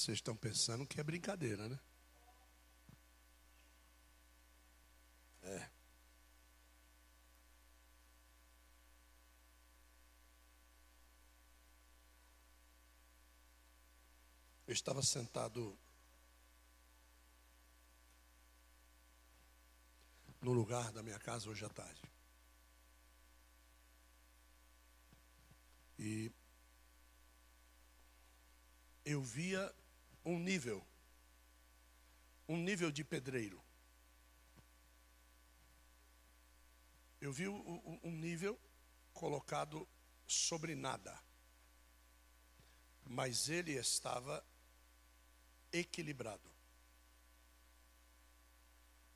Vocês estão pensando que é brincadeira, né? É. Eu estava sentado no lugar da minha casa hoje à tarde. E eu via um nível, um nível de pedreiro. Eu vi um nível colocado sobre nada, mas ele estava equilibrado.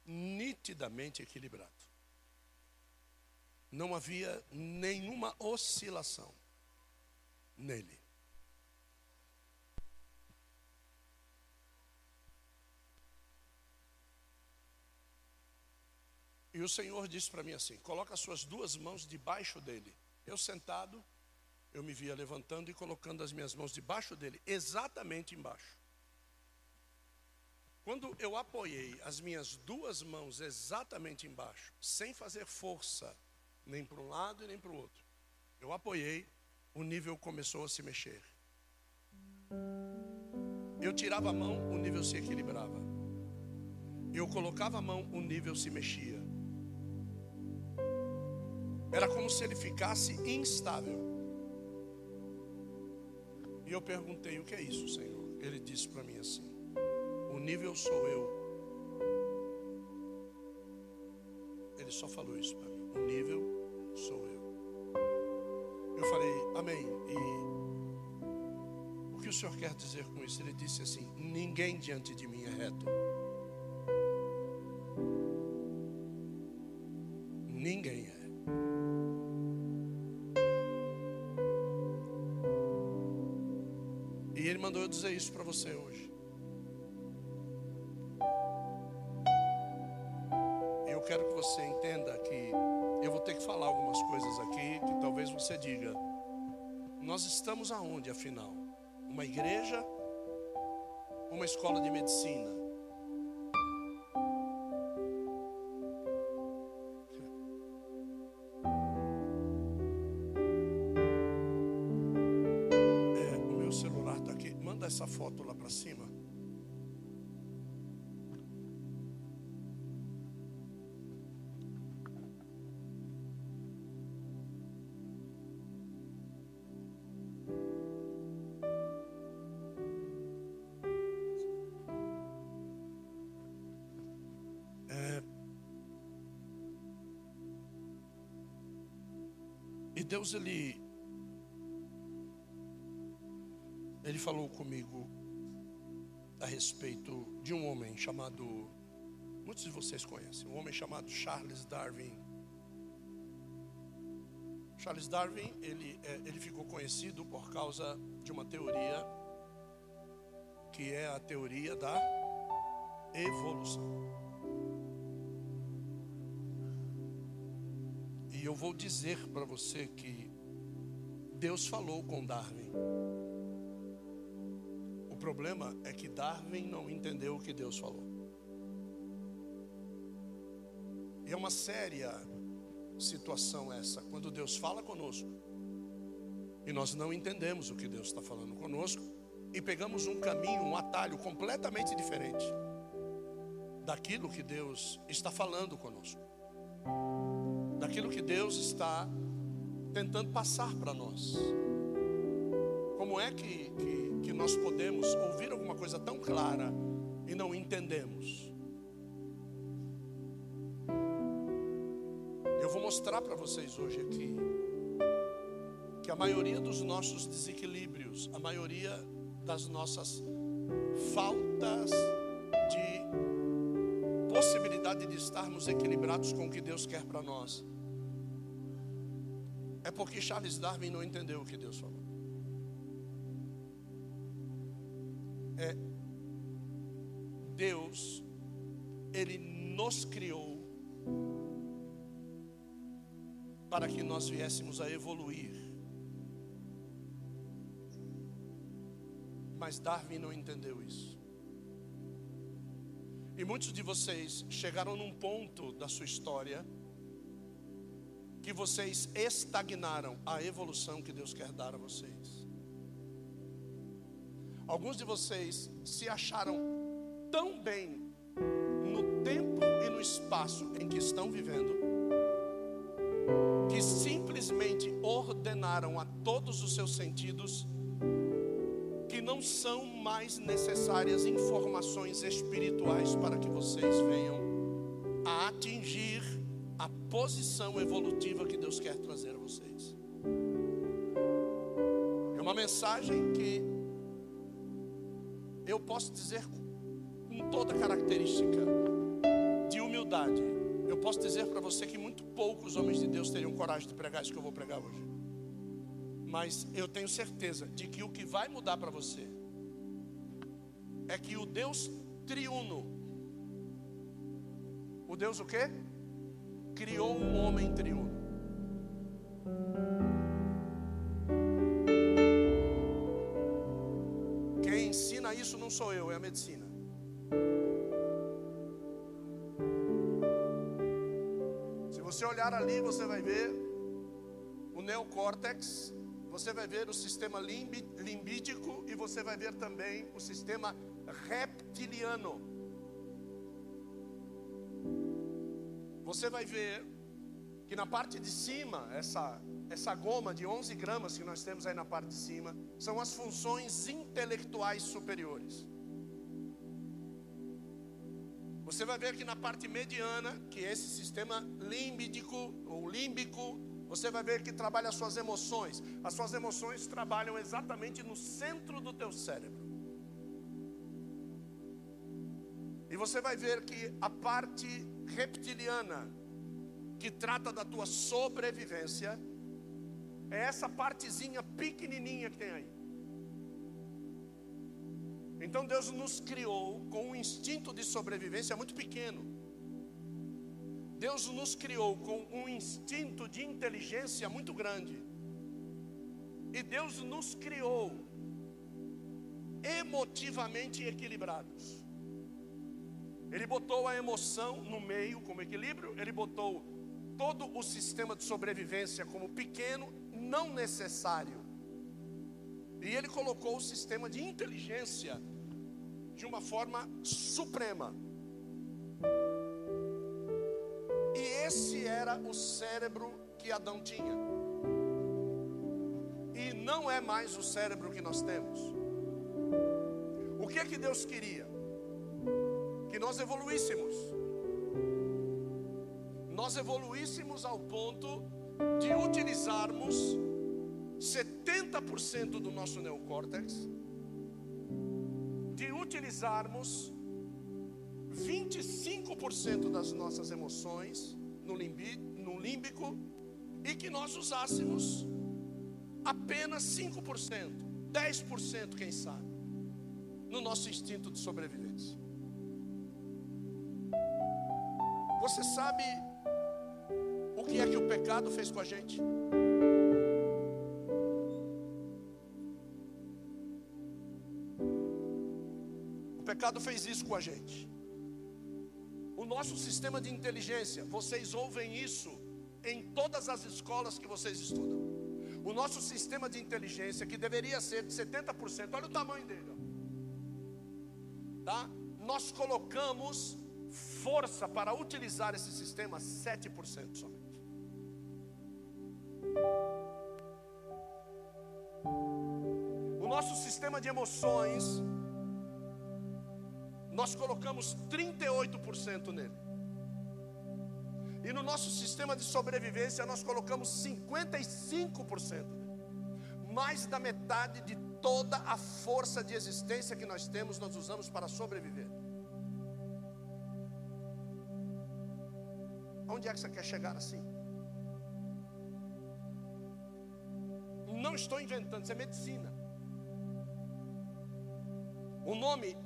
Nitidamente equilibrado. Não havia nenhuma oscilação nele. E o Senhor disse para mim assim: coloca as suas duas mãos debaixo dele. Eu sentado, eu me via levantando e colocando as minhas mãos debaixo dele, exatamente embaixo. Quando eu apoiei as minhas duas mãos exatamente embaixo, sem fazer força, nem para um lado e nem para o outro, eu apoiei, o nível começou a se mexer. Eu tirava a mão, o nível se equilibrava. Eu colocava a mão, o nível se mexia. Era como se ele ficasse instável. E eu perguntei: O que é isso, Senhor? Ele disse para mim assim: o nível sou eu. Ele só falou isso para mim. O nível sou eu. Eu falei, amém. E o que o senhor quer dizer com isso? Ele disse assim: ninguém diante de mim é reto. Dizer isso para você hoje. quero que você entenda que eu vou ter que falar algumas coisas aqui que talvez você diga: nós estamos aonde afinal? Uma igreja? Uma escola de medicina? Deus ele ele falou comigo a respeito de um homem chamado muitos de vocês conhecem, um homem chamado Charles Darwin. Charles Darwin, ele, é, ele ficou conhecido por causa de uma teoria que é a teoria da evolução. E eu vou dizer para você que Deus falou com Darwin. O problema é que Darwin não entendeu o que Deus falou. E é uma séria situação essa, quando Deus fala conosco e nós não entendemos o que Deus está falando conosco e pegamos um caminho, um atalho completamente diferente daquilo que Deus está falando conosco daquilo que Deus está tentando passar para nós. Como é que, que, que nós podemos ouvir alguma coisa tão clara e não entendemos? Eu vou mostrar para vocês hoje aqui que a maioria dos nossos desequilíbrios, a maioria das nossas faltas de possibilidade de estarmos equilibrados com o que Deus quer para nós, porque Charles Darwin não entendeu o que Deus falou. É Deus, Ele nos criou para que nós viéssemos a evoluir. Mas Darwin não entendeu isso. E muitos de vocês chegaram num ponto da sua história que vocês estagnaram a evolução que Deus quer dar a vocês. Alguns de vocês se acharam tão bem no tempo e no espaço em que estão vivendo, que simplesmente ordenaram a todos os seus sentidos que não são mais necessárias informações espirituais para que vocês venham a atingir a posição evolutiva que Deus quer trazer a vocês. É uma mensagem que eu posso dizer com toda característica de humildade. Eu posso dizer para você que muito poucos homens de Deus teriam coragem de pregar isso que eu vou pregar hoje. Mas eu tenho certeza de que o que vai mudar para você é que o Deus triuno, o Deus o quê? Criou um homem triuno. Quem ensina isso não sou eu, é a medicina. Se você olhar ali, você vai ver o neocórtex, você vai ver o sistema limbídico e você vai ver também o sistema reptiliano. Você vai ver que na parte de cima, essa, essa goma de 11 gramas que nós temos aí na parte de cima, são as funções intelectuais superiores. Você vai ver que na parte mediana, que é esse sistema límbico ou límbico, você vai ver que trabalha as suas emoções. As suas emoções trabalham exatamente no centro do teu cérebro. E você vai ver que a parte reptiliana, que trata da tua sobrevivência, é essa partezinha pequenininha que tem aí. Então Deus nos criou com um instinto de sobrevivência muito pequeno. Deus nos criou com um instinto de inteligência muito grande. E Deus nos criou emotivamente equilibrados. Ele botou a emoção no meio como equilíbrio, ele botou todo o sistema de sobrevivência como pequeno, não necessário. E ele colocou o sistema de inteligência de uma forma suprema. E esse era o cérebro que Adão tinha. E não é mais o cérebro que nós temos. O que é que Deus queria? Que nós evoluíssemos. Nós evoluíssemos ao ponto de utilizarmos 70% do nosso neocórtex, de utilizarmos 25% das nossas emoções no, limbi, no límbico e que nós usássemos apenas 5%, 10%, quem sabe, no nosso instinto de sobrevivência. Você sabe o que é que o pecado fez com a gente? O pecado fez isso com a gente. O nosso sistema de inteligência, vocês ouvem isso em todas as escolas que vocês estudam. O nosso sistema de inteligência, que deveria ser de 70%, olha o tamanho dele. Tá? Nós colocamos força para utilizar esse sistema 7% somente. O nosso sistema de emoções, nós colocamos 38% nele. E no nosso sistema de sobrevivência, nós colocamos 55%. Mais da metade de toda a força de existência que nós temos, nós usamos para sobreviver. Onde é que você quer chegar assim? Não estou inventando, isso é medicina. O nome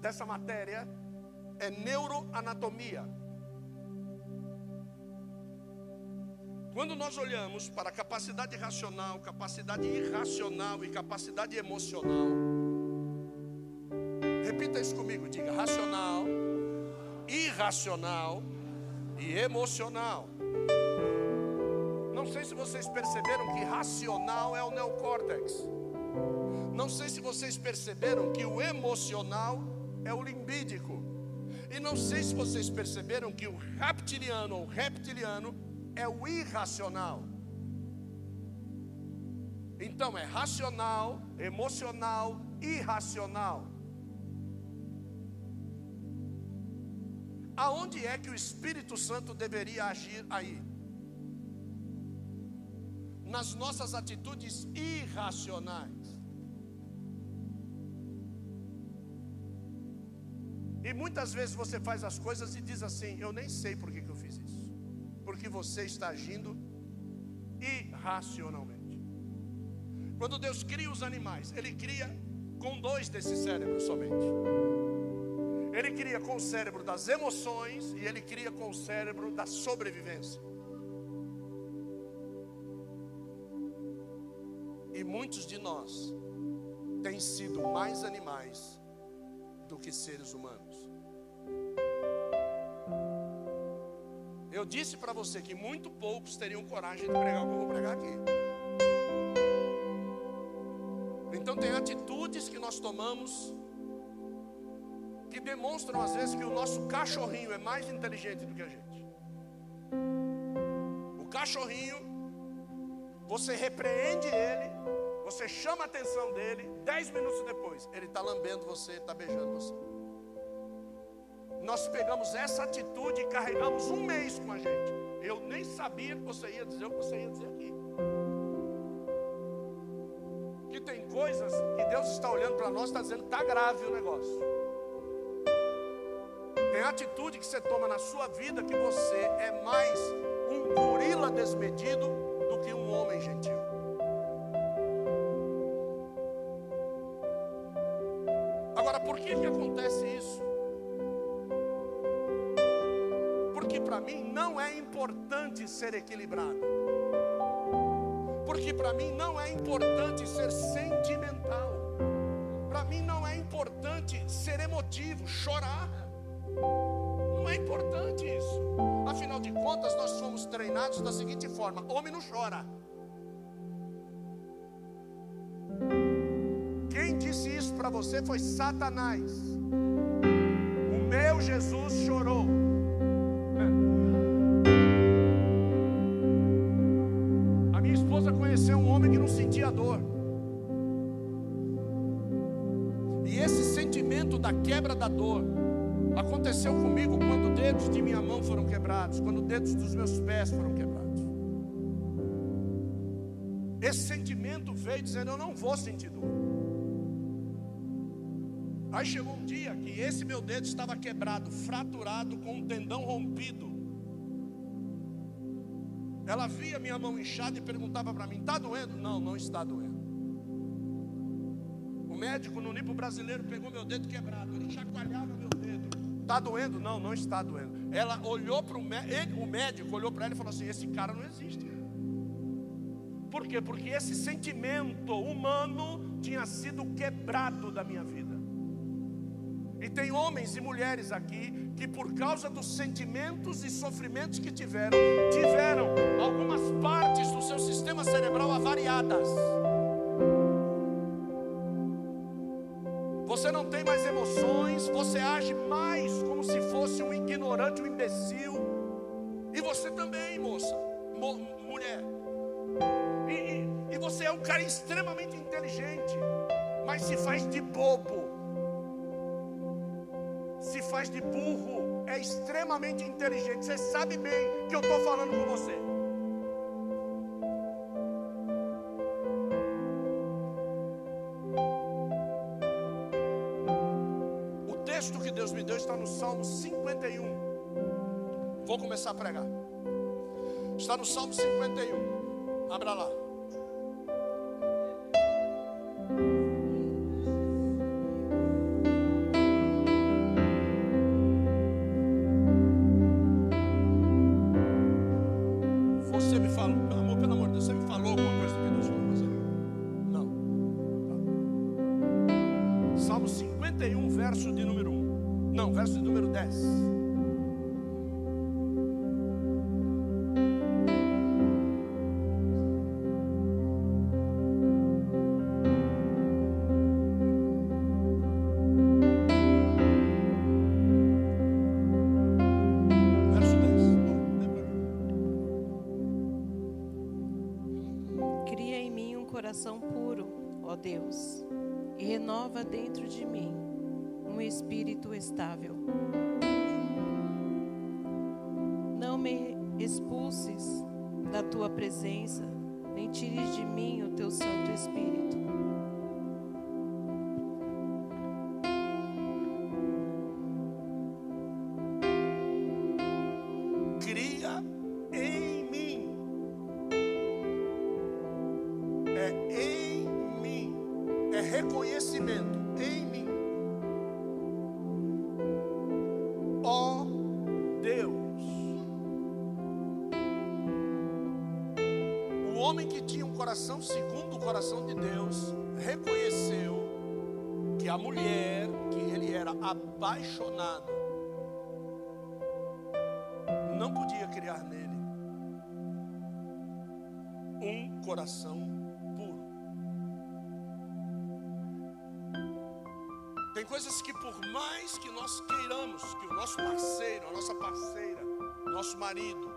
dessa matéria é neuroanatomia. Quando nós olhamos para capacidade racional, capacidade irracional e capacidade emocional, Repita isso comigo, diga racional, irracional e emocional. Não sei se vocês perceberam que racional é o neocórtex. Não sei se vocês perceberam que o emocional é o limbídico. E não sei se vocês perceberam que o reptiliano ou reptiliano é o irracional. Então é racional, emocional, irracional. Aonde é que o Espírito Santo deveria agir aí? Nas nossas atitudes irracionais. E muitas vezes você faz as coisas e diz assim: Eu nem sei por que, que eu fiz isso. Porque você está agindo irracionalmente. Quando Deus cria os animais, Ele cria com dois desses cérebros somente. Ele cria com o cérebro das emoções e ele cria com o cérebro da sobrevivência. E muitos de nós têm sido mais animais do que seres humanos. Eu disse para você que muito poucos teriam coragem de pregar o que eu vou pregar aqui. Então tem atitudes que nós tomamos demonstram às vezes que o nosso cachorrinho é mais inteligente do que a gente. O cachorrinho, você repreende ele, você chama a atenção dele, dez minutos depois, ele está lambendo você, está beijando você. Nós pegamos essa atitude e carregamos um mês com a gente. Eu nem sabia que você ia dizer o que você ia dizer aqui. Que tem coisas que Deus está olhando para nós, está dizendo está grave o negócio. Tem atitude que você toma na sua vida que você é mais um gorila desmedido do que um homem gentil. Agora, por que que acontece isso? Porque para mim não é importante ser equilibrado. Porque para mim não é importante ser sentimental. Para mim não é importante ser emotivo, chorar. Não é importante isso. Afinal de contas, nós fomos treinados da seguinte forma: homem não chora. Quem disse isso para você foi Satanás. O meu Jesus chorou. A minha esposa conheceu um homem que não sentia dor. E esse sentimento da quebra da dor Aconteceu comigo quando dedos de minha mão foram quebrados, quando dedos dos meus pés foram quebrados. Esse sentimento veio dizendo: Eu não vou sentir dor. Aí chegou um dia que esse meu dedo estava quebrado, fraturado, com um tendão rompido. Ela via minha mão inchada e perguntava para mim: Está doendo? Não, não está doendo. O médico no nipo brasileiro pegou meu dedo quebrado, ele chacoalhava meu Está doendo? Não, não está doendo. Ela olhou para o médico, o médico olhou para ela e falou assim: Esse cara não existe. Por quê? Porque esse sentimento humano tinha sido quebrado da minha vida. E tem homens e mulheres aqui que, por causa dos sentimentos e sofrimentos que tiveram, tiveram algumas partes do seu sistema cerebral avariadas. Você não tem mais emoções, você age mais ignorante, um imbecil. E você também, moça, mo mulher. E, e, e você é um cara extremamente inteligente, mas se faz de bobo, se faz de burro, é extremamente inteligente. Você sabe bem que eu estou falando com você. está no Salmo 51. Vou começar a pregar. Está no Salmo 51. Abra lá. tua presença, nem tires de mim o teu Santo Espírito. Apaixonado, não podia criar nele um coração puro. Tem coisas que, por mais que nós queiramos que o nosso parceiro, a nossa parceira, nosso marido,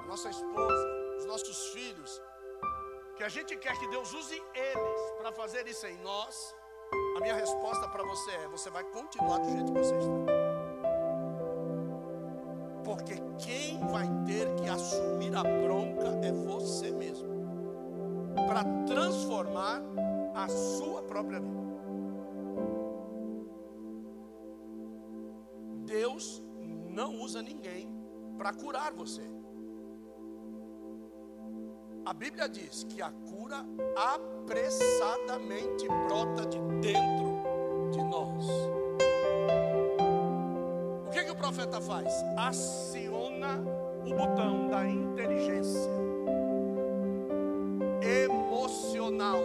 a nossa esposa, os nossos filhos, que a gente quer que Deus use eles para fazer isso em nós, a minha resposta para você é: você vai continuar do jeito que você está. Porque quem vai ter que assumir a bronca é você mesmo. Para transformar a sua própria vida. Deus não usa ninguém para curar você. A Bíblia diz que a cura apressadamente brota de dentro de nós. O que, que o profeta faz? Aciona o botão da inteligência emocional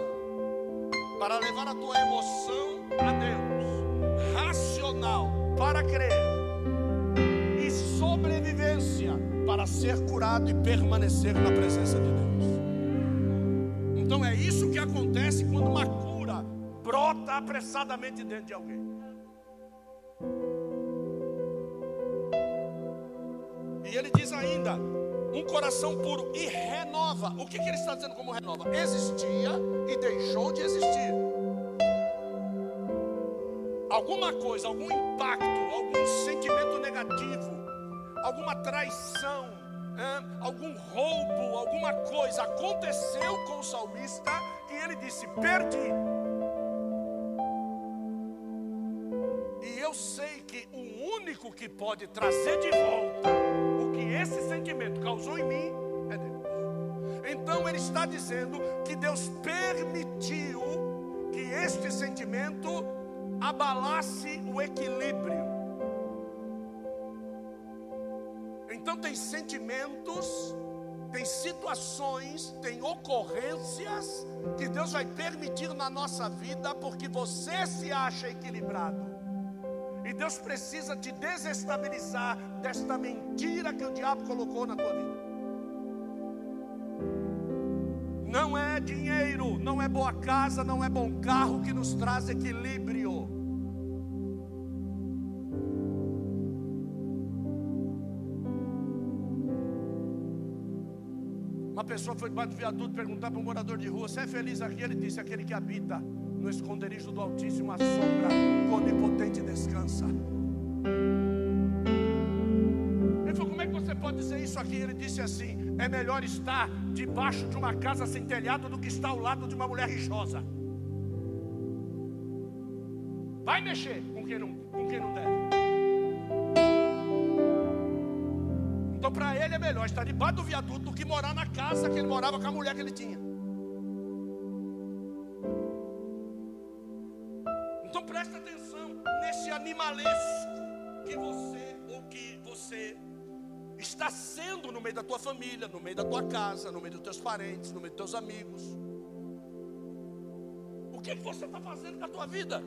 para levar a tua emoção a Deus, racional para crer e sobrevivência para ser curado e permanecer na presença de Deus. Então é isso que acontece quando uma cura brota apressadamente dentro de alguém. E ele diz ainda: um coração puro e renova. O que, que ele está dizendo como renova? Existia e deixou de existir. Alguma coisa, algum impacto, algum sentimento negativo, alguma traição, algum roubo, alguma coisa aconteceu com o salmista e ele disse: Perdi. E eu sei que o único que pode trazer de volta o que esse sentimento causou em mim é Deus. Então ele está dizendo que Deus permitiu que este sentimento abalasse o equilíbrio Então tem sentimentos, tem situações, tem ocorrências que Deus vai permitir na nossa vida porque você se acha equilibrado. E Deus precisa te desestabilizar desta mentira que o diabo colocou na tua vida. Não é dinheiro, não é boa casa, não é bom carro que nos traz equilíbrio. Pessoa foi debaixo do viaduto perguntar para um morador de rua: Você é feliz aqui? Ele disse: Aquele que habita no esconderijo do Altíssimo, a sombra onipotente descansa. Ele falou: Como é que você pode dizer isso aqui? Ele disse assim: É melhor estar debaixo de uma casa sem telhado do que estar ao lado de uma mulher rixosa. Vai mexer com quem não, com quem não deve. Então, para ele é melhor estar debaixo do viaduto do que morar na casa que ele morava com a mulher que ele tinha. Então, presta atenção nesse animalesco que você ou que você está sendo no meio da tua família, no meio da tua casa, no meio dos teus parentes, no meio dos teus amigos. O que, que você está fazendo com a tua vida?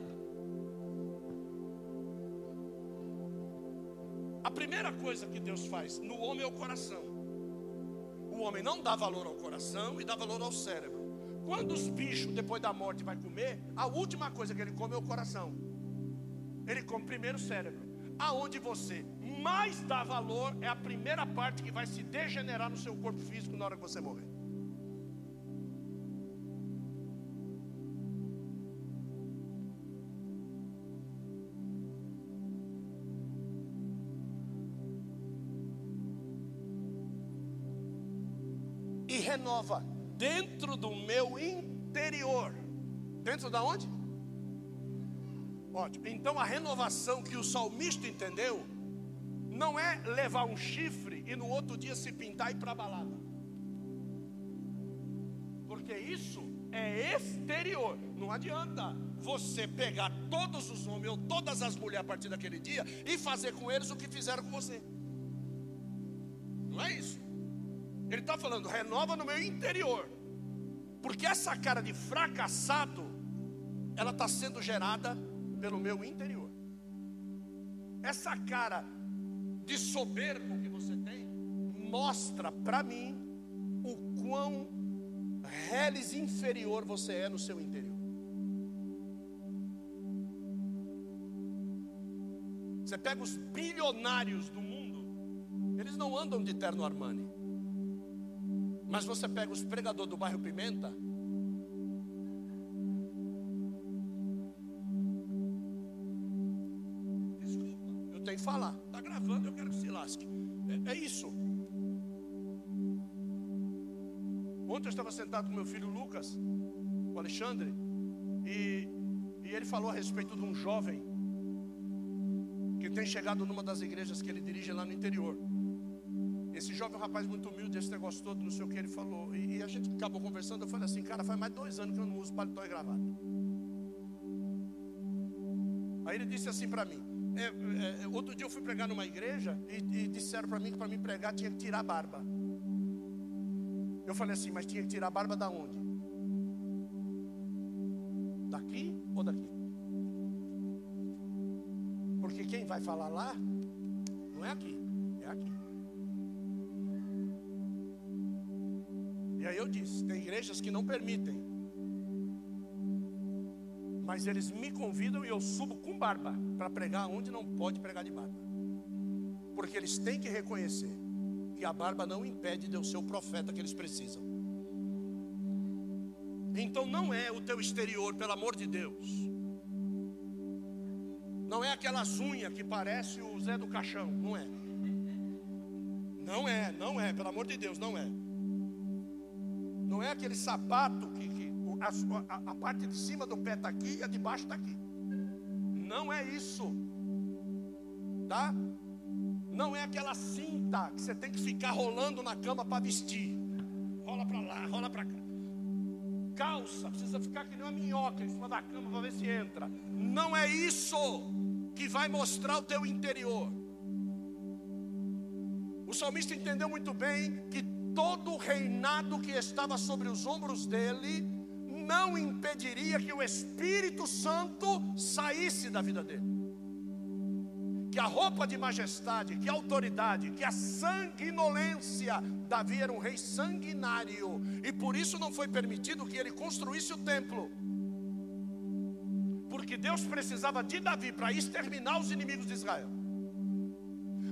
Primeira coisa que Deus faz no homem é o coração. O homem não dá valor ao coração e dá valor ao cérebro. Quando os bichos, depois da morte, vai comer, a última coisa que ele come é o coração. Ele come primeiro o cérebro. Aonde você mais dá valor é a primeira parte que vai se degenerar no seu corpo físico na hora que você morrer. Dentro da onde? Ótimo. Então a renovação que o salmista entendeu não é levar um chifre e no outro dia se pintar e ir para a balada. Porque isso é exterior. Não adianta você pegar todos os homens ou todas as mulheres a partir daquele dia e fazer com eles o que fizeram com você. Não é isso. Ele está falando, renova no meu interior. Porque essa cara de fracassado, ela está sendo gerada pelo meu interior. Essa cara de soberbo que você tem mostra para mim o quão reles inferior você é no seu interior. Você pega os bilionários do mundo, eles não andam de terno Armani. Mas você pega os pregadores do bairro Pimenta, que falar. Está gravando, eu quero que se lasque. É, é isso. Ontem eu estava sentado com meu filho Lucas, o Alexandre, e, e ele falou a respeito de um jovem que tem chegado numa das igrejas que ele dirige lá no interior. Esse jovem é rapaz muito humilde, esse negócio todo, não sei o que ele falou. E, e, a gente acabou conversando. Eu falei assim, cara, faz mais dois anos que eu não uso paletó e gravata. Aí ele disse assim para mim: é, é, outro dia eu fui pregar numa igreja e, e disseram para mim que para mim pregar tinha que tirar a barba. Eu falei assim, mas tinha que tirar a barba da onde? Daqui ou daqui? Porque quem vai falar lá não é aqui, é aqui. E aí eu disse, tem igrejas que não permitem mas eles me convidam e eu subo com barba para pregar onde não pode pregar de barba. Porque eles têm que reconhecer que a barba não impede de eu ser o profeta que eles precisam. Então não é o teu exterior, pelo amor de Deus. Não é aquelas unhas que parece o Zé do Caixão, não é. Não é, não é, pelo amor de Deus, não é. Não é aquele sapato que, que a, a, parte de cima do pé está aqui e a de baixo está aqui. Não é isso. Tá? Não é aquela cinta que você tem que ficar rolando na cama para vestir. Rola para lá, rola para cá. Calça, precisa ficar que nem uma minhoca em cima da cama para ver se entra. Não é isso que vai mostrar o teu interior. O salmista entendeu muito bem que todo o reinado que estava sobre os ombros dele não impediria que o Espírito Santo saísse da vida dele. Que a roupa de majestade, que a autoridade, que a sanguinolência, Davi era um rei sanguinário, e por isso não foi permitido que ele construísse o templo. Porque Deus precisava de Davi para exterminar os inimigos de Israel.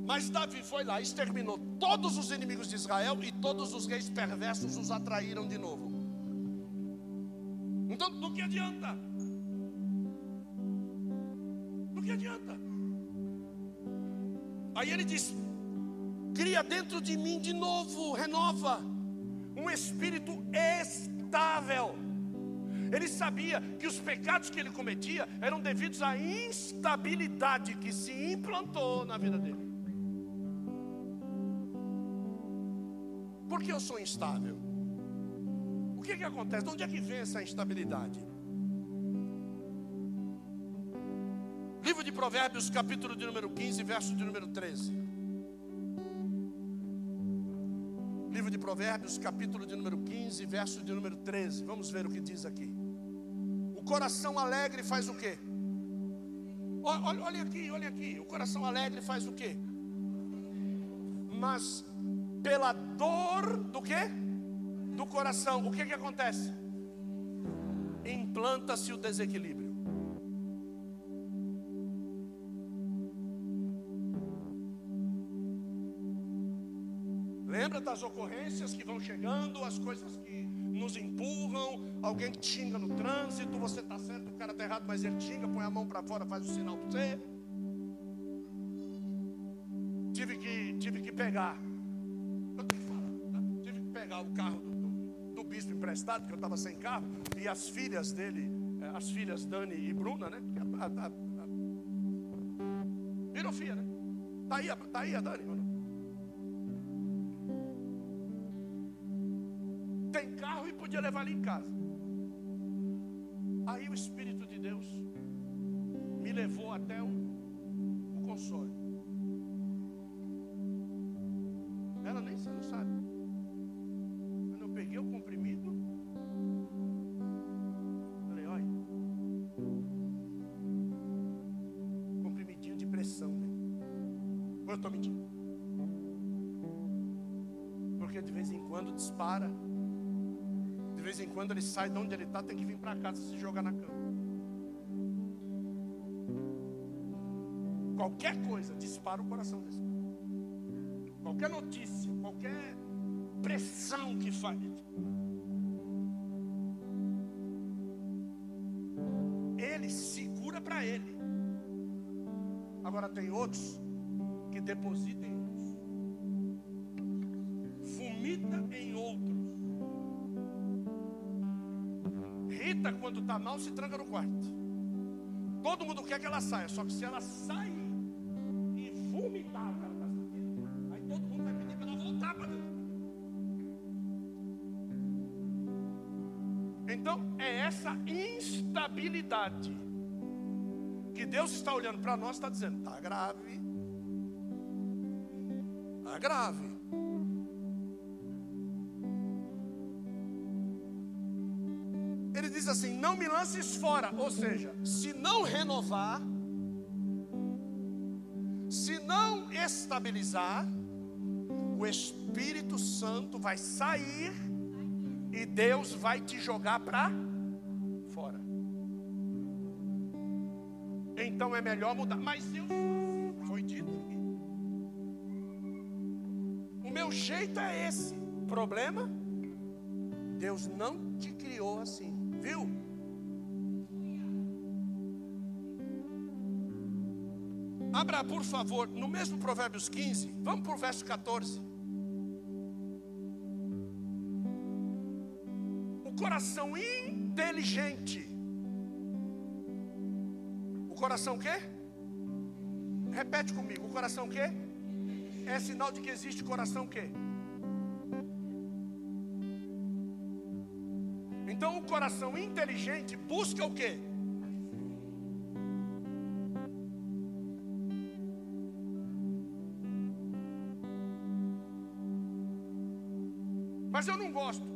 Mas Davi foi lá, exterminou todos os inimigos de Israel e todos os reis perversos os atraíram de novo. Então, do que adianta? Do que adianta? Aí ele diz: cria dentro de mim de novo, renova, um espírito estável. Ele sabia que os pecados que ele cometia eram devidos à instabilidade que se implantou na vida dele. Por que eu sou instável? O que, que acontece? De onde é que vem essa instabilidade? Livro de Provérbios, capítulo de número 15, verso de número 13. Livro de Provérbios, capítulo de número 15, verso de número 13. Vamos ver o que diz aqui. O coração alegre faz o quê? Olha, olha aqui, olha aqui. O coração alegre faz o quê? mas pela dor do quê? Do coração. O que que acontece? Implanta-se o desequilíbrio. Lembra das ocorrências que vão chegando, as coisas que nos empurram, alguém te xinga no trânsito, você está certo, o cara está errado, mas ele xinga, põe a mão para fora, faz o sinal para você. Tive que, tive que pegar. Eu tenho que falar, tá? tive que pegar o carro do, bispo emprestado, que eu estava sem carro, e as filhas dele, eh, as filhas Dani e Bruna, né? A, a, a, virou filha, né? Tá aí, tá aí a Dani, não? Tem carro e podia levar ali em casa. Aí o Espírito de Deus me levou até o, o console. Estou mentindo? Porque de vez em quando dispara. De vez em quando ele sai de onde ele está, tem que vir para casa se jogar na cama. Qualquer coisa dispara o coração desse. Qualquer notícia, qualquer pressão que faz. Ele segura para ele. Agora tem outros que depositam em outros. Vomita em outros. Rita, quando está mal, se tranca no quarto. Todo mundo quer que ela saia, só que se ela sair e vomitar, cara, tá aí todo mundo vai pedir para ela voltar para dentro. Então, é essa instabilidade que Deus está olhando para nós, está dizendo: está grave, grave. Ele diz assim: não me lances fora, ou seja, se não renovar, se não estabilizar, o Espírito Santo vai sair e Deus vai te jogar para fora. Então é melhor mudar. Mas eu foi dito meu jeito é esse. Problema? Deus não te criou assim, viu? Abra, por favor, no mesmo Provérbios 15, vamos para o verso 14. O coração inteligente. O coração quê? Repete comigo. O coração quê? É sinal de que existe coração quê? Então o coração inteligente busca o quê? Mas eu não gosto.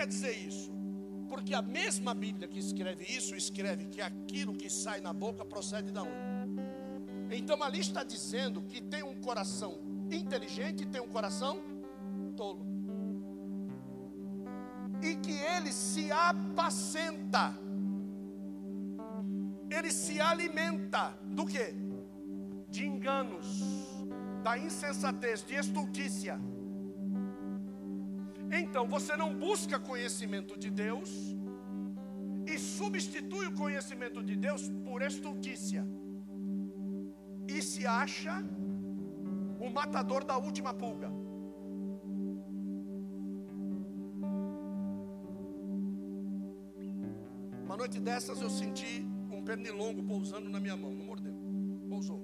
Quer dizer isso? Porque a mesma Bíblia que escreve isso, escreve que aquilo que sai na boca procede da onde? Então ali está dizendo que tem um coração inteligente e tem um coração tolo. E que ele se apacenta. Ele se alimenta do que? De enganos, da insensatez, de estultícia. Então você não busca conhecimento de Deus e substitui o conhecimento de Deus por estultícia. E se acha o matador da última pulga. Uma noite dessas eu senti um pernilongo pousando na minha mão, não mordeu, pousou.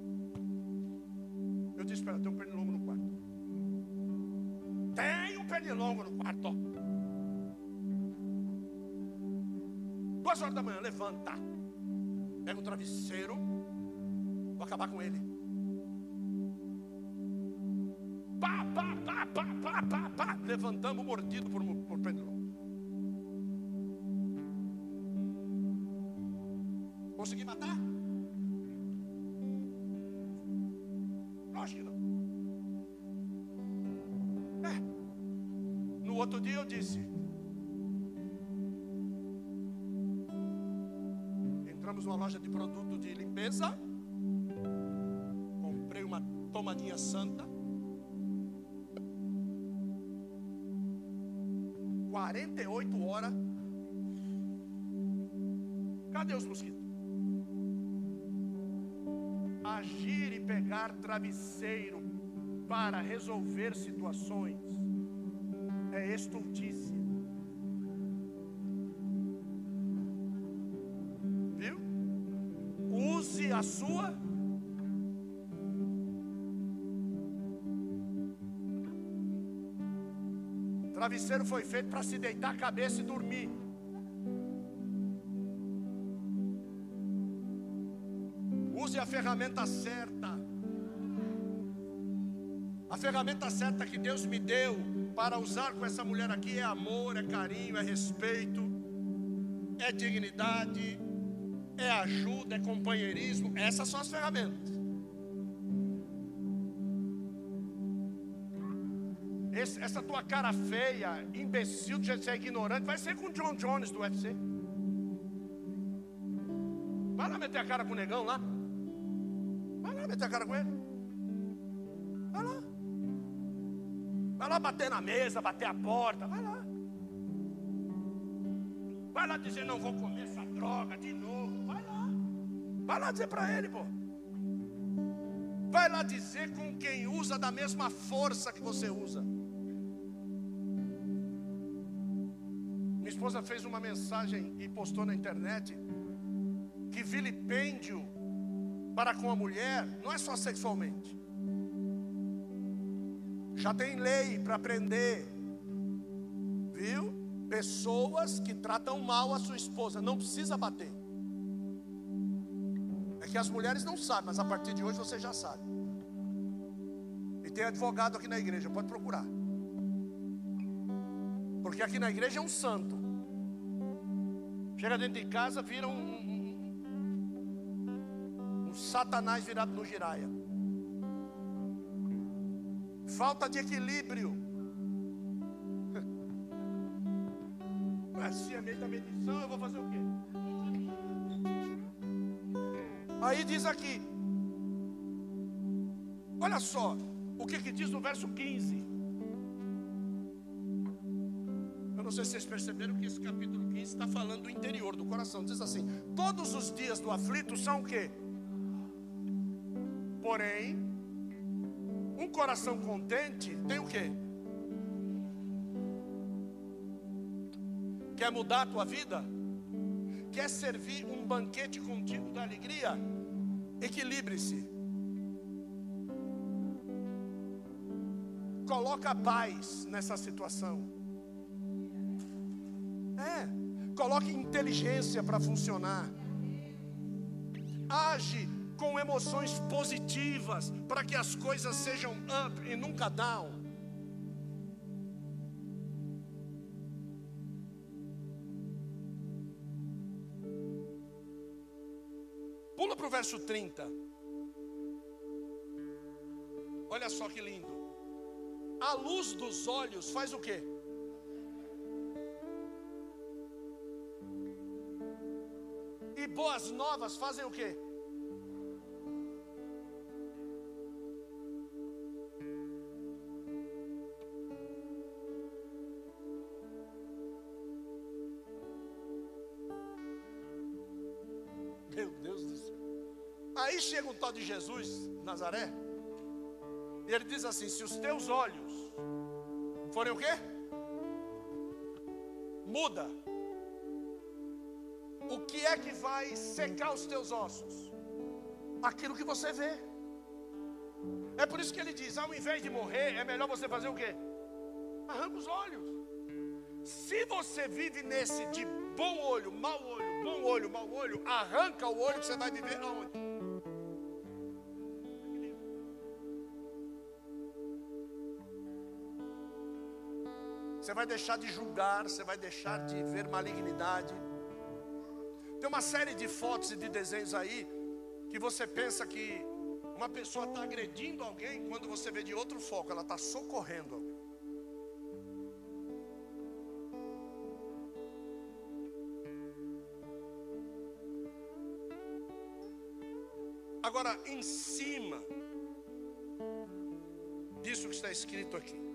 Eu disse ela: tem um pernilongo no pernilongo no quarto. Duas horas da manhã, levanta. Pega o travesseiro. Vou acabar com ele. Pá, pá, pá, pá, pá, pá, pá. Levantamos mordido por, por Pedro. Disse: Entramos numa loja de produto de limpeza. Comprei uma tomadinha santa. 48 horas. Cadê os mosquitos? Agir e pegar travesseiro para resolver situações estultícia. Viu? Use a sua Travesseiro foi feito para se deitar a cabeça e dormir. Use a ferramenta certa. Ferramenta certa que Deus me deu para usar com essa mulher aqui é amor, é carinho, é respeito, é dignidade, é ajuda, é companheirismo. Essas são as ferramentas. Esse, essa tua cara feia, imbecil, de ser ignorante, vai ser com o John Jones do UFC. Vai lá meter a cara com o negão lá. Vai lá meter a cara com ele. Vai lá. Vai lá bater na mesa, bater a porta. Vai lá. Vai lá dizer: Não vou comer essa droga de novo. Vai lá. Vai lá dizer para ele, pô. Vai lá dizer com quem usa da mesma força que você usa. Minha esposa fez uma mensagem e postou na internet que vilipêndio para com a mulher não é só sexualmente. Já tem lei para prender, viu? Pessoas que tratam mal a sua esposa, não precisa bater. É que as mulheres não sabem, mas a partir de hoje você já sabe. E tem advogado aqui na igreja, pode procurar. Porque aqui na igreja é um santo. Chega dentro de casa, vira um, um, um satanás virado no giraia. Falta de equilíbrio. Se é meio da medição, eu vou fazer o quê? Aí diz aqui. Olha só, o que, que diz no verso 15 não sei se vocês perceberam que esse capítulo 15 está falando do interior, do coração. Diz assim: Todos os dias do aflito são o quê? Porém, um coração contente tem o quê? Quer mudar a tua vida? Quer servir um banquete contigo da alegria? Equilibre-se. Coloca paz nessa situação. É, coloque inteligência para funcionar. Age com emoções positivas para que as coisas sejam up e nunca down. Pula para o verso 30. Olha só que lindo. A luz dos olhos faz o quê? boas novas fazem o quê? Aí chega um tal de Jesus, Nazaré, e ele diz assim: se os teus olhos forem o quê? Muda o que é que vai secar os teus ossos? Aquilo que você vê. É por isso que ele diz: ao invés de morrer, é melhor você fazer o quê? Arranca os olhos. Se você vive nesse de bom olho, mau olho, bom olho, mau olho, arranca o olho que você vai viver aonde? Você vai deixar de julgar, você vai deixar de ver malignidade. Tem uma série de fotos e de desenhos aí que você pensa que uma pessoa está agredindo alguém, quando você vê de outro foco, ela está socorrendo alguém. Agora, em cima disso que está escrito aqui,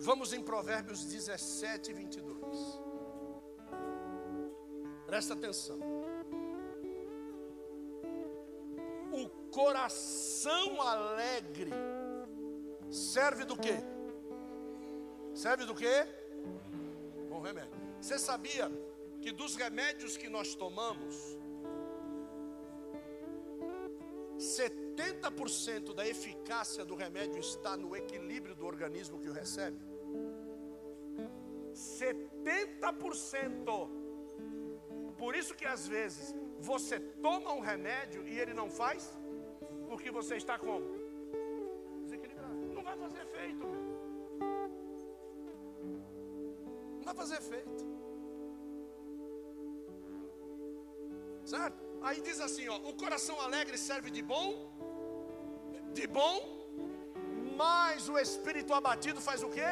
vamos em Provérbios 17, 22. Presta atenção. O coração alegre serve do quê? Serve do quê? Bom remédio. Você sabia que dos remédios que nós tomamos, 70% da eficácia do remédio está no equilíbrio do organismo que o recebe. 70%. Por isso que às vezes você toma um remédio e ele não faz, porque você está como? Desequilibrado. Não vai fazer efeito. Não vai fazer efeito. Certo? Aí diz assim, ó, o coração alegre serve de bom, de bom, mas o espírito abatido faz o quê?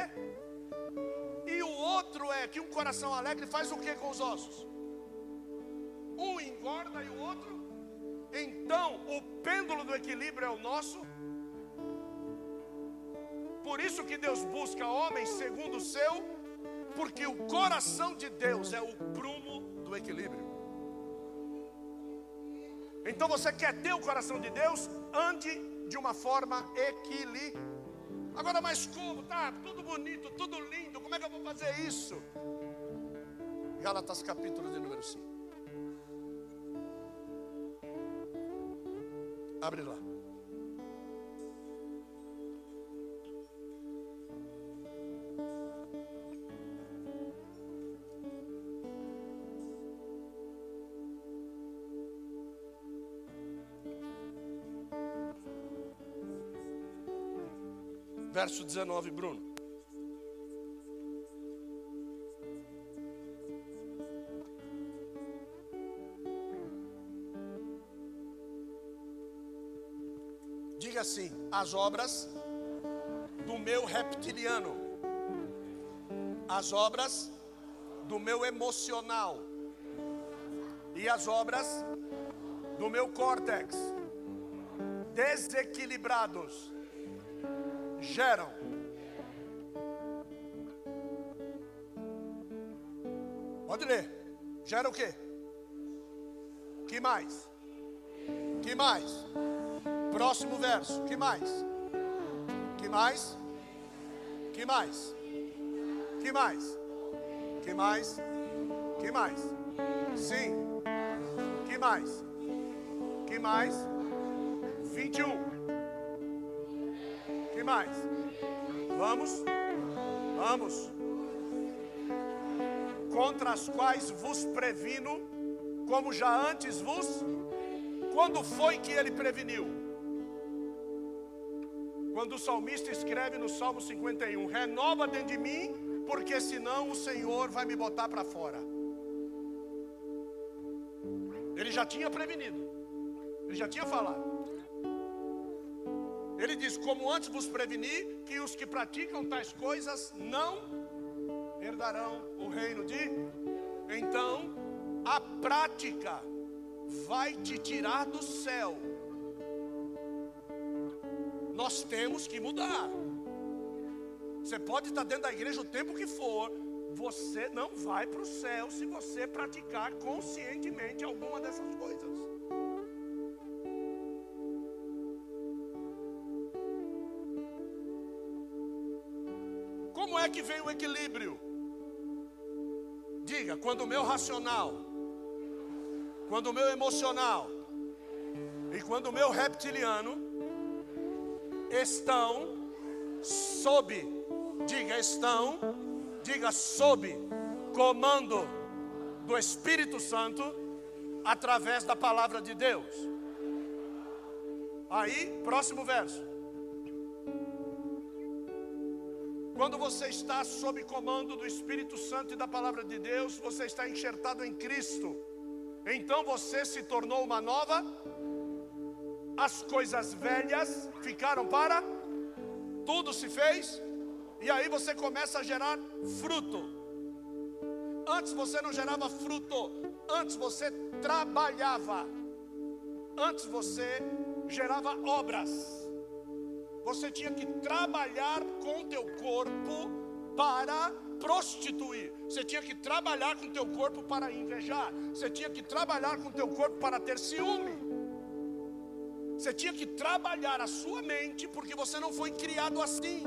E o outro é que um coração alegre faz o que com os ossos? Um engorda e o outro. Então, o pêndulo do equilíbrio é o nosso. Por isso que Deus busca homens segundo o seu, porque o coração de Deus é o prumo do equilíbrio. Então você quer ter o coração de Deus? Ande de uma forma equilibrada. Agora, mas como? Tá tudo bonito, tudo lindo. Como é que eu vou fazer isso? Gálatas capítulo de número 5. Abre lá. Verso 19, Bruno. Diga assim: as obras do meu reptiliano, as obras do meu emocional. E as obras do meu córtex. Desequilibrados geram. Pode ler. Gera o quê? Que mais? Que mais? Próximo verso. Que mais? Que mais? Que mais? Que mais? Que mais? Que mais? Sim. Que mais? Que mais? 21 que mais? Vamos? Vamos. Contra as quais vos previno, como já antes vos. Quando foi que ele preveniu? Quando o salmista escreve no Salmo 51: Renova dentro de mim, porque senão o Senhor vai me botar para fora. Ele já tinha prevenido, ele já tinha falado. Ele diz: Como antes vos preveni, que os que praticam tais coisas não herdarão o reino de. Então, a prática vai te tirar do céu. Nós temos que mudar. Você pode estar dentro da igreja o tempo que for, você não vai para o céu se você praticar conscientemente alguma dessas coisas. É que vem o equilíbrio? Diga, quando o meu racional, quando o meu emocional e quando o meu reptiliano estão sob, diga, estão, diga, sob comando do Espírito Santo através da palavra de Deus. Aí, próximo verso. Quando você está sob comando do Espírito Santo e da palavra de Deus, você está enxertado em Cristo. Então você se tornou uma nova. As coisas velhas ficaram para tudo se fez e aí você começa a gerar fruto. Antes você não gerava fruto, antes você trabalhava. Antes você gerava obras. Você tinha que trabalhar com teu corpo para prostituir. Você tinha que trabalhar com teu corpo para invejar. Você tinha que trabalhar com teu corpo para ter ciúme. Você tinha que trabalhar a sua mente porque você não foi criado assim.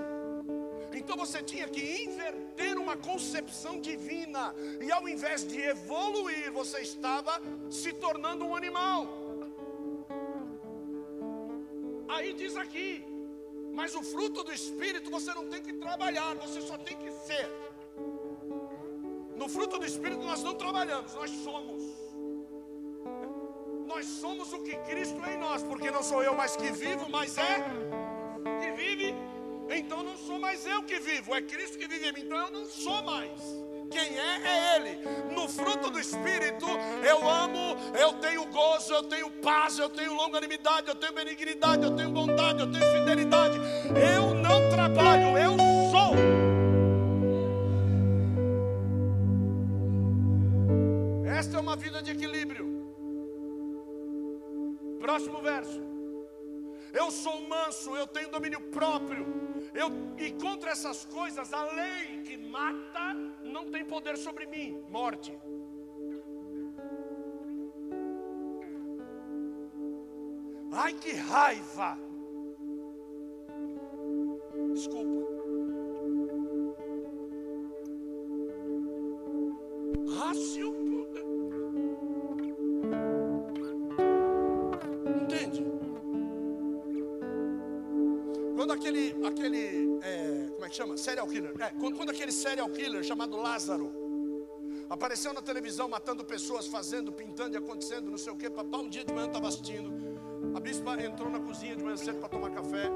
Então você tinha que inverter uma concepção divina, e ao invés de evoluir, você estava se tornando um animal. Aí diz aqui, mas o fruto do Espírito você não tem que trabalhar, você só tem que ser. No fruto do Espírito nós não trabalhamos, nós somos. Nós somos o que Cristo é em nós, porque não sou eu mais que vivo, mas é que vive. Então não sou mais eu que vivo, é Cristo que vive em mim. Então eu não sou mais. Quem é, é Ele. No fruto do Espírito, eu amo, eu tenho gozo, eu tenho paz, eu tenho longanimidade, eu tenho benignidade, eu tenho bondade, eu tenho fidelidade. Eu não trabalho, eu sou. Esta é uma vida de equilíbrio. Próximo verso. Eu sou manso, eu tenho domínio próprio. Eu, e contra essas coisas, a lei que mata não tem poder sobre mim morte. Ai, que raiva! Desculpa. Rácio. Entende? Quando aquele, aquele é, como é que chama? Serial killer. É, quando, quando aquele serial killer chamado Lázaro apareceu na televisão matando pessoas, fazendo, pintando e acontecendo, não sei o que, papai um dia de manhã estava assistindo. A bispa entrou na cozinha de manhã cedo para tomar café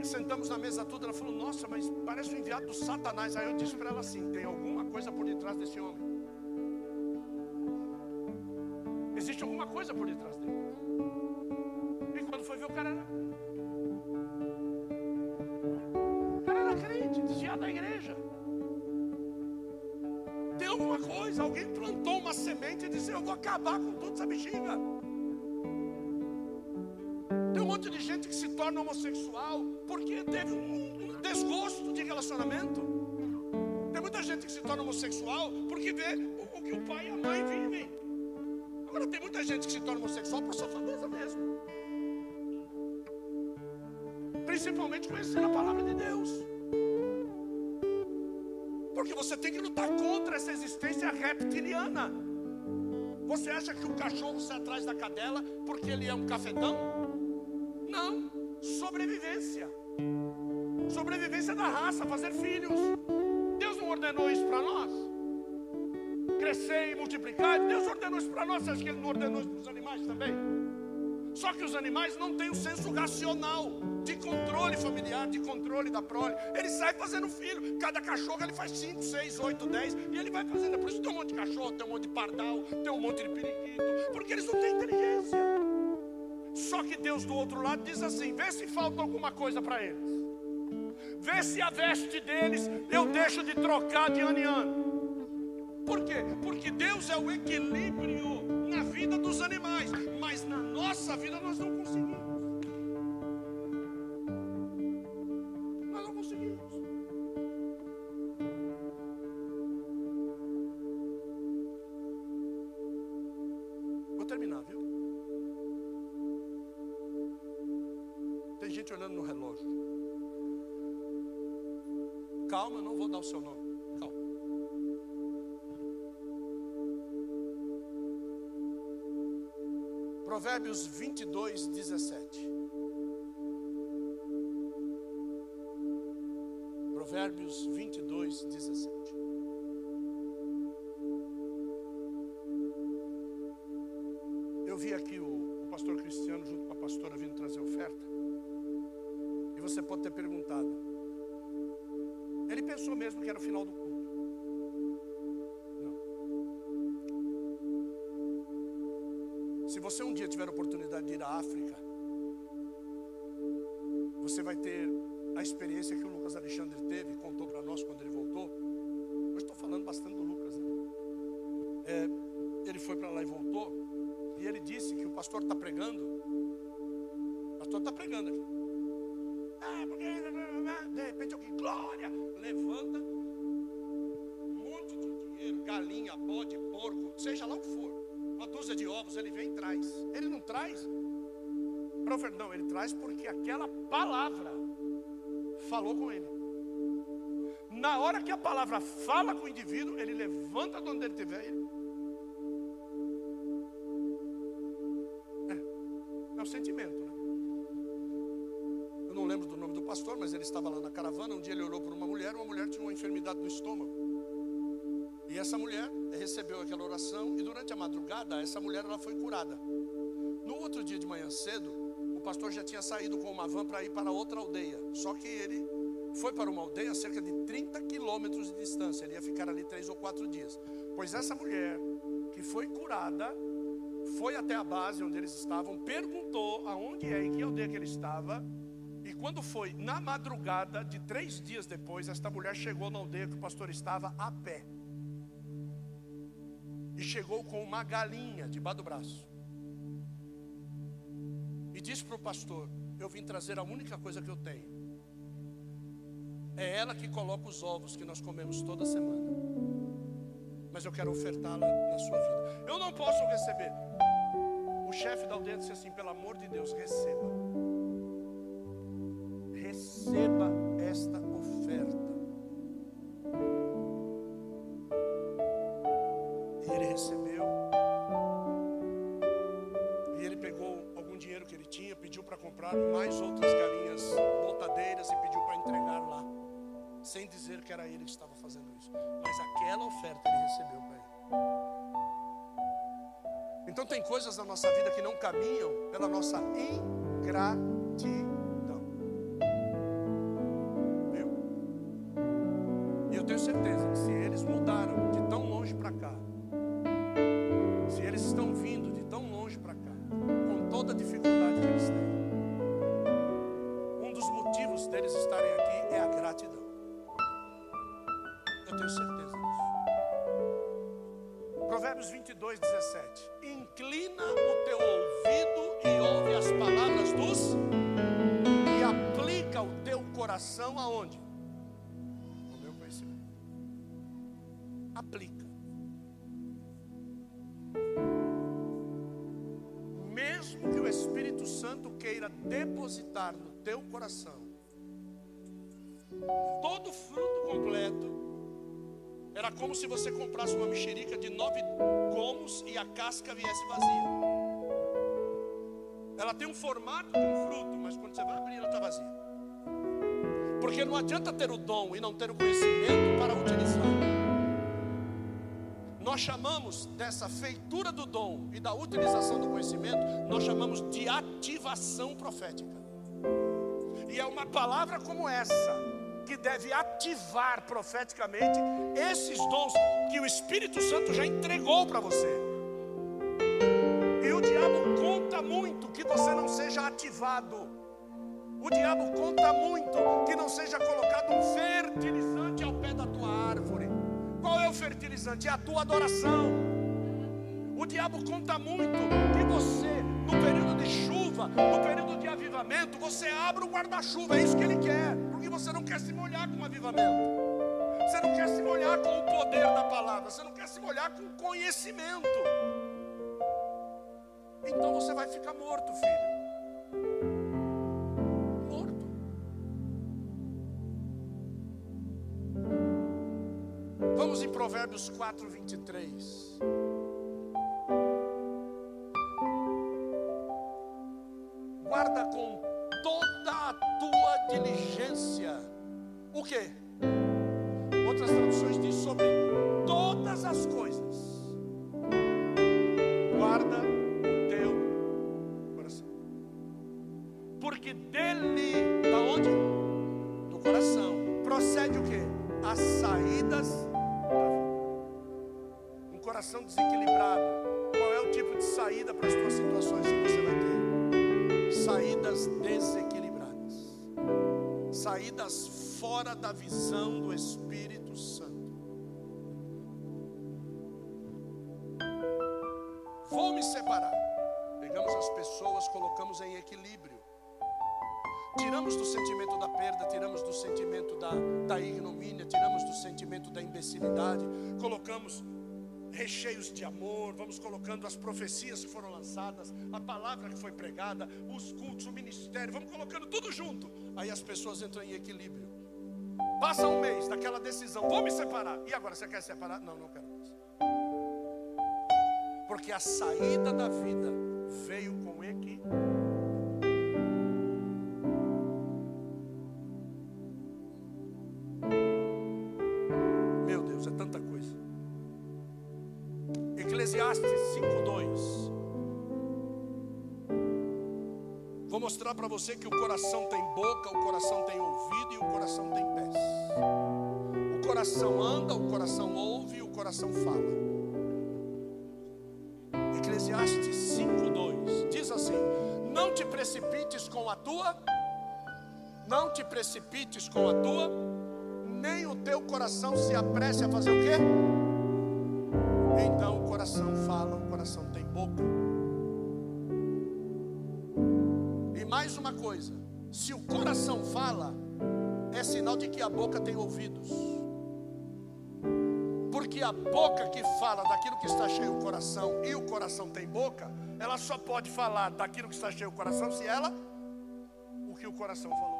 e sentamos na mesa toda. Ela falou: Nossa, mas parece o enviado do Satanás. Aí eu disse para ela assim: Tem alguma coisa por detrás desse homem? Existe alguma coisa por detrás dele. E quando foi ver, o cara era. O cara era crente, desviado da igreja. Tem alguma coisa, alguém plantou uma semente e disse: Eu vou acabar com toda essa bexiga. Gente que se torna homossexual porque teve um desgosto de relacionamento. Tem muita gente que se torna homossexual porque vê o que o pai e a mãe vivem. Agora tem muita gente que se torna homossexual por safadeza mesmo. Principalmente conhecer a palavra de Deus. Porque você tem que lutar contra essa existência reptiliana. Você acha que o cachorro sai atrás da cadela porque ele é um cafetão? Não, sobrevivência. Sobrevivência da raça, fazer filhos. Deus não ordenou isso para nós? Crescer e multiplicar. Deus ordenou isso para nós. Você acha que Ele não ordenou isso para os animais também? Só que os animais não têm o senso racional de controle familiar, de controle da prole. Ele sai fazendo filho. Cada cachorro ele faz 5, 6, 8, 10. E ele vai fazendo. É por isso tem um monte de cachorro, tem um monte de pardal, tem um monte de periquito. Porque eles não têm inteligência. Só que Deus do outro lado diz assim: vê se falta alguma coisa para eles. Vê se a veste deles eu deixo de trocar de ano em ano. Por quê? Porque Deus é o equilíbrio na vida dos animais, mas na nossa vida nós não conseguimos. Provérbios 22, 17. Provérbios 22, 17. Eu vi aqui o, o pastor Cristiano junto com a pastora vindo trazer oferta. E você pode ter perguntado: Ele pensou mesmo que era o final do culto. Você um dia tiver a oportunidade de ir à África, você vai ter a experiência que o Lucas Alexandre teve, contou para nós quando ele voltou. Hoje estou falando bastante do Lucas, né? É, ele foi para lá e voltou, e ele disse que o pastor está pregando. O pastor está pregando aqui. Ah, porque de repente alguém, glória, levanta um monte de dinheiro, galinha, bode, porco, seja lá o que for, dúzia de ovos, ele vem e traz. Ele não traz não, ele traz porque aquela palavra falou com ele. Na hora que a palavra fala com o indivíduo, ele levanta de onde ele estiver. Ele... É, é o sentimento, né? Eu não lembro do nome do pastor, mas ele estava lá na caravana. Um dia ele orou por uma mulher, uma mulher tinha uma enfermidade no estômago. E essa mulher recebeu aquela oração e durante a madrugada essa mulher ela foi curada. No outro dia de manhã cedo, o pastor já tinha saído com uma van para ir para outra aldeia. Só que ele foi para uma aldeia a cerca de 30 quilômetros de distância. Ele ia ficar ali três ou quatro dias. Pois essa mulher que foi curada foi até a base onde eles estavam, perguntou aonde é e que aldeia que ele estava. E quando foi na madrugada de três dias depois, esta mulher chegou na aldeia que o pastor estava a pé. E chegou com uma galinha debaixo do braço e disse para o pastor: Eu vim trazer a única coisa que eu tenho. É ela que coloca os ovos que nós comemos toda semana. Mas eu quero ofertá-la na sua vida. Eu não posso receber. O chefe da aldeia disse assim: Pelo amor de Deus, receba. Receba não caminham pela nossa ingratidão. Viu? E eu tenho certeza que se eles mudaram de tão longe para cá, se eles estão vindo de tão longe para cá, com toda a dificuldade que eles têm. Um dos motivos deles estarem aqui é a gratidão. Eu tenho certeza. Provérbios 22, 17. Inclina o teu ouvido e ouve as palavras dos e aplica o teu coração aonde? No meu conhecimento. Aplica. Espírito Santo queira depositar no teu coração todo fruto completo, era como se você comprasse uma mexerica de nove gomos e a casca viesse vazia. Ela tem um formato de um fruto, mas quando você vai abrir, ela está vazia. Porque não adianta ter o dom e não ter o conhecimento para utilizar. Nós chamamos dessa feitura do dom e da utilização do conhecimento, nós chamamos de ativação profética. E é uma palavra como essa que deve ativar profeticamente esses dons que o Espírito Santo já entregou para você. E o diabo conta muito que você não seja ativado. O diabo conta muito que não seja colocado um fertilizante ao pé da tua árvore. Qual é o fertilizante? É a tua adoração. O diabo conta muito que você, no período de chuva, no período de avivamento, você abre o guarda-chuva. É isso que ele quer, porque você não quer se molhar com o avivamento. Você não quer se molhar com o poder da palavra. Você não quer se molhar com o conhecimento. Então você vai ficar morto, filho. Vamos em Provérbios 4, 23. Diligência. O que? Outras traduções diz sobre todas as coisas. Guarda o teu coração. Porque dele, da onde? Do coração. Procede o que? as saídas da vida. Um coração desequilibrado. Qual é o tipo de saída para as tuas situações que você vai ter? Saídas desequilibradas. Saídas fora da visão do Espírito Santo. Vou me separar. Pegamos as pessoas, colocamos em equilíbrio. Tiramos do sentimento da perda, tiramos do sentimento da, da ignomínia, tiramos do sentimento da imbecilidade, colocamos recheios de amor, vamos colocando as profecias que foram lançadas, a palavra que foi pregada, os cultos, o ministério, vamos colocando tudo junto. Aí as pessoas entram em equilíbrio. Passa um mês daquela decisão, vou me separar. E agora você quer separar? Não, não quero mais. Porque a saída da vida veio com para você que o coração tem boca, o coração tem ouvido e o coração tem pés. O coração anda, o coração ouve e o coração fala. Eclesiastes 5:2 diz assim: Não te precipites com a tua, não te precipites com a tua, nem o teu coração se apresse a fazer o quê? Então o coração fala, o coração tem boca. Uma coisa: se o coração fala, é sinal de que a boca tem ouvidos. Porque a boca que fala daquilo que está cheio o coração e o coração tem boca, ela só pode falar daquilo que está cheio o coração se ela o que o coração falou.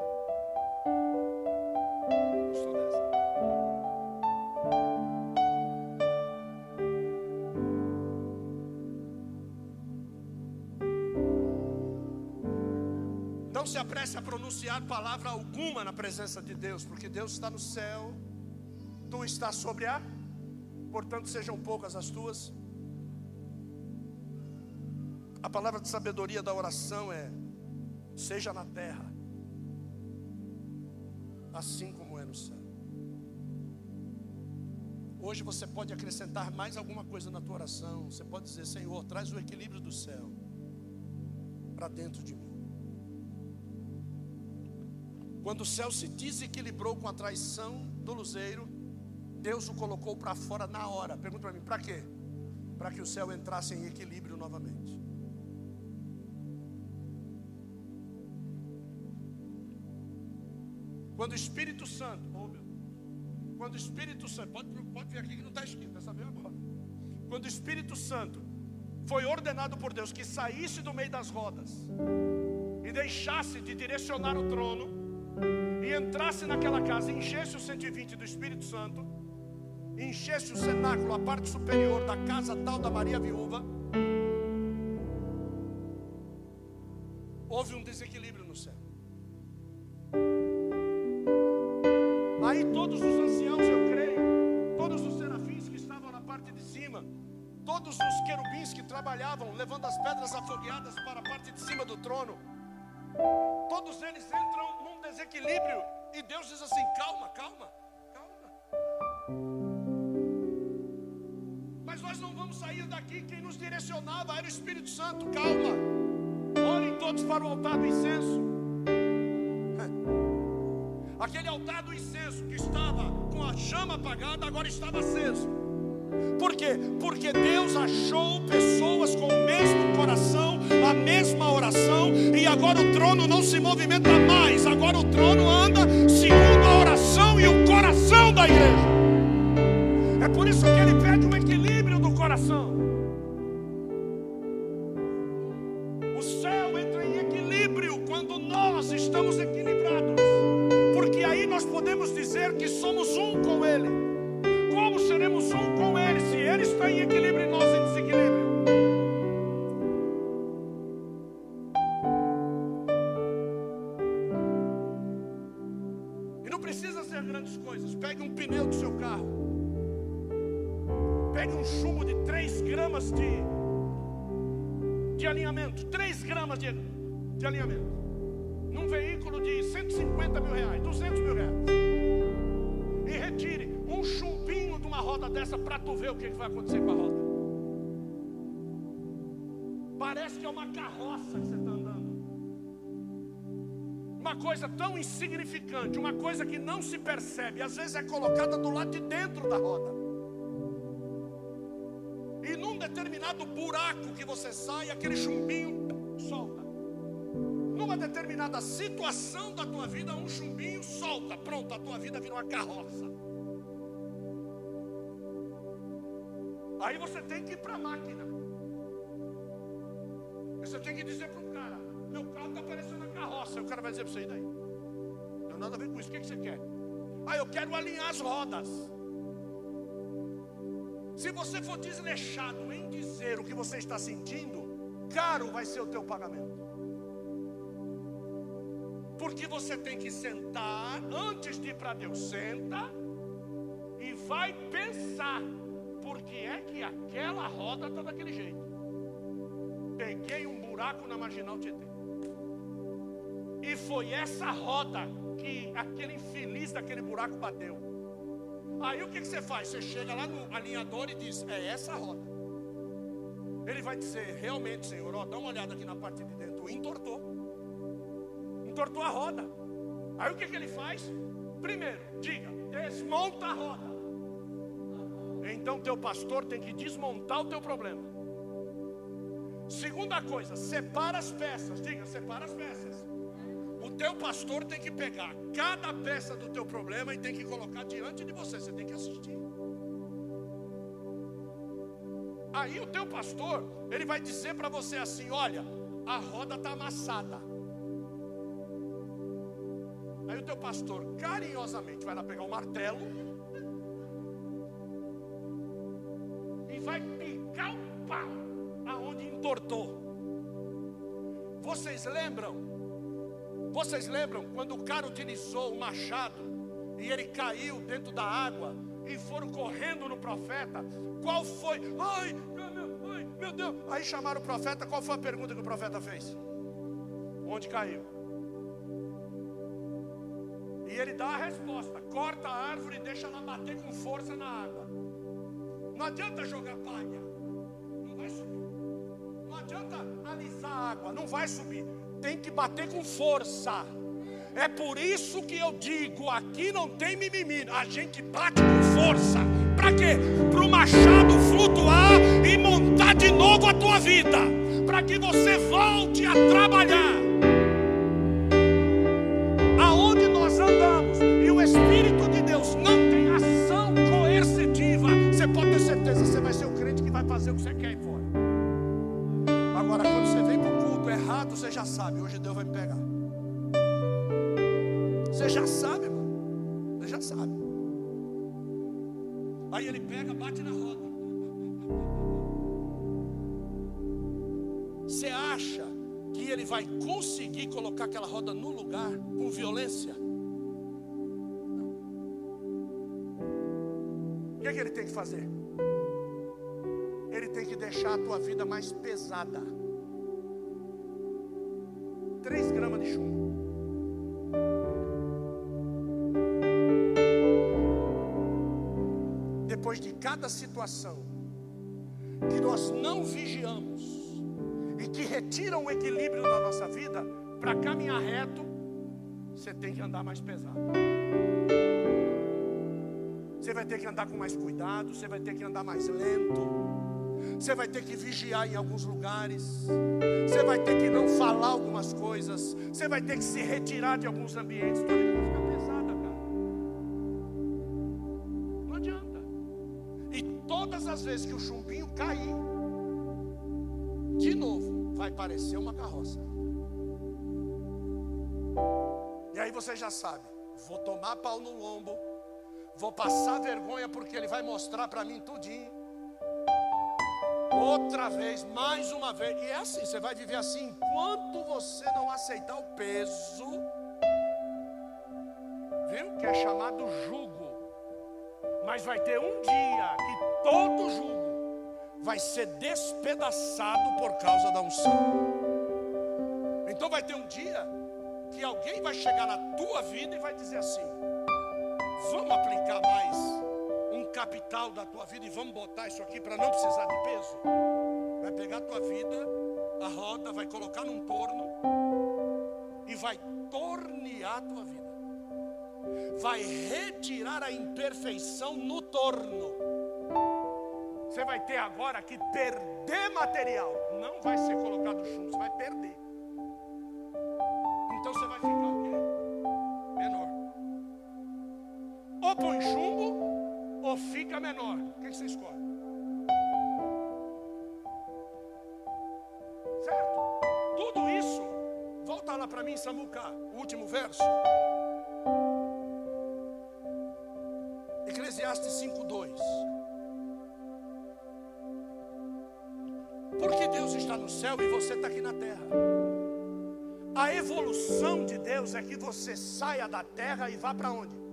Apresse a pronunciar palavra alguma na presença de Deus, porque Deus está no céu, tu estás sobre a, portanto sejam poucas as tuas. A palavra de sabedoria da oração é: seja na terra, assim como é no céu. Hoje você pode acrescentar mais alguma coisa na tua oração. Você pode dizer: Senhor, traz o equilíbrio do céu para dentro de mim. Quando o céu se desequilibrou com a traição do luzeiro, Deus o colocou para fora na hora. Pergunta para mim, para quê? Para que o céu entrasse em equilíbrio novamente. Quando o Espírito Santo, oh meu, quando o Espírito Santo, pode, pode ver aqui que não está escrito, essa vez agora. Quando o Espírito Santo foi ordenado por Deus que saísse do meio das rodas e deixasse de direcionar o trono, e entrasse naquela casa, enchesse o 120 do Espírito Santo, enchesse o cenáculo, a parte superior da casa tal da Maria Viúva, direcionava era o Espírito Santo. Calma. Olhem todos para o altar do incenso. Aquele altar do incenso que estava com a chama apagada, agora estava aceso. Por quê? Porque Deus achou pessoas com o mesmo coração, a mesma oração, e agora o trono não se movimenta mais, agora o trono anda segundo a oração e o coração da igreja. É por isso que ele pede um equilíbrio do coração. Dessa para tu ver o que vai acontecer com a roda. Parece que é uma carroça que você está andando. Uma coisa tão insignificante, uma coisa que não se percebe, às vezes é colocada do lado de dentro da roda. E num determinado buraco que você sai, aquele chumbinho solta. Numa determinada situação da tua vida, um chumbinho solta. Pronto, a tua vida vira uma carroça. Aí você tem que ir para a máquina. Você tem que dizer para o cara: meu carro está parecendo uma carroça. O cara vai dizer para você: e daí? Não nada a ver com isso. O que, que você quer? Ah, eu quero alinhar as rodas. Se você for desleixado em dizer o que você está sentindo, caro vai ser o teu pagamento. Porque você tem que sentar antes de ir para Deus, senta e vai pensar por que é que aquela roda está daquele jeito. Peguei um buraco na marginal Tietê. E foi essa roda que aquele infeliz daquele buraco bateu. Aí o que, que você faz? Você chega lá no alinhador e diz: É essa roda. Ele vai dizer: Realmente, Senhor, ó, dá uma olhada aqui na parte de dentro. Entortou. Entortou a roda. Aí o que, que ele faz? Primeiro, diga: Desmonta a roda. Então teu pastor tem que desmontar o teu problema. Segunda coisa, separa as peças. Diga, separa as peças. O teu pastor tem que pegar cada peça do teu problema e tem que colocar diante de você. Você tem que assistir. Aí o teu pastor, ele vai dizer para você assim: olha, a roda está amassada. Aí o teu pastor carinhosamente vai lá pegar o martelo vai picar o pau aonde entortou. Vocês lembram? Vocês lembram quando o cara utilizou o machado e ele caiu dentro da água e foram correndo no profeta? Qual foi? Ai, meu, ai, meu Deus! Aí chamaram o profeta. Qual foi a pergunta que o profeta fez? Onde caiu? E ele dá a resposta: corta a árvore e deixa ela bater com força na água. Não adianta jogar palha, não vai subir. Não adianta alisar a água, não vai subir. Tem que bater com força. É por isso que eu digo: aqui não tem mimimi, a gente bate com força. Para quê? Para o machado flutuar e montar de novo a tua vida. Para que você volte a trabalhar. Fazer o que você quer e fora. Agora, quando você vem para o culto errado, você já sabe, hoje Deus vai me pegar. Você já sabe, irmão. Você já sabe. Aí ele pega, bate na roda. Você acha que ele vai conseguir colocar aquela roda no lugar com violência? Não. O que, é que ele tem que fazer? Tem que deixar a tua vida mais pesada. 3 gramas de chumbo. depois de cada situação que nós não vigiamos e que retiram o equilíbrio da nossa vida, para caminhar reto, você tem que andar mais pesado. Você vai ter que andar com mais cuidado, você vai ter que andar mais lento. Você vai ter que vigiar em alguns lugares. Você vai ter que não falar algumas coisas. Você vai ter que se retirar de alguns ambientes. Tua vida vai ficar pesada, cara. Não adianta. E todas as vezes que o chumbinho cair, de novo, vai parecer uma carroça. E aí você já sabe, vou tomar pau no lombo, vou passar vergonha porque ele vai mostrar para mim tudinho. Outra vez, mais uma vez, e é assim, você vai viver assim enquanto você não aceitar o peso, viu? Que é chamado jugo. Mas vai ter um dia que todo jugo vai ser despedaçado por causa da unção. Então vai ter um dia que alguém vai chegar na tua vida e vai dizer assim: Vamos aplicar mais um capital da tua vida e vamos botar isso aqui para não precisar de peso. Vai pegar a tua vida, a roda, vai colocar num torno e vai tornear a tua vida. Vai retirar a imperfeição no torno. Você vai ter agora que perder material. Não vai ser colocado chumbo, você vai perder. Ou fica menor. O que você escolhe? Certo? Tudo isso, volta lá para mim, Samuca, o último verso. Eclesiastes 5:2. Porque Deus está no céu e você está aqui na terra. A evolução de Deus é que você saia da terra e vá para onde?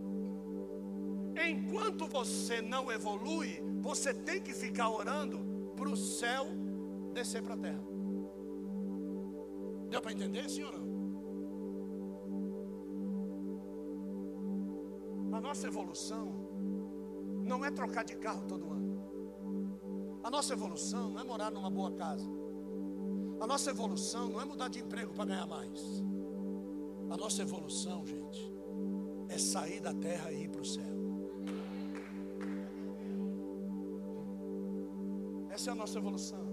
Enquanto você não evolui, você tem que ficar orando para o céu descer para a terra. Deu para entender, senhor? A nossa evolução não é trocar de carro todo ano. A nossa evolução não é morar numa boa casa. A nossa evolução não é mudar de emprego para ganhar mais. A nossa evolução, gente, é sair da terra e ir para o céu. É a nossa evolução.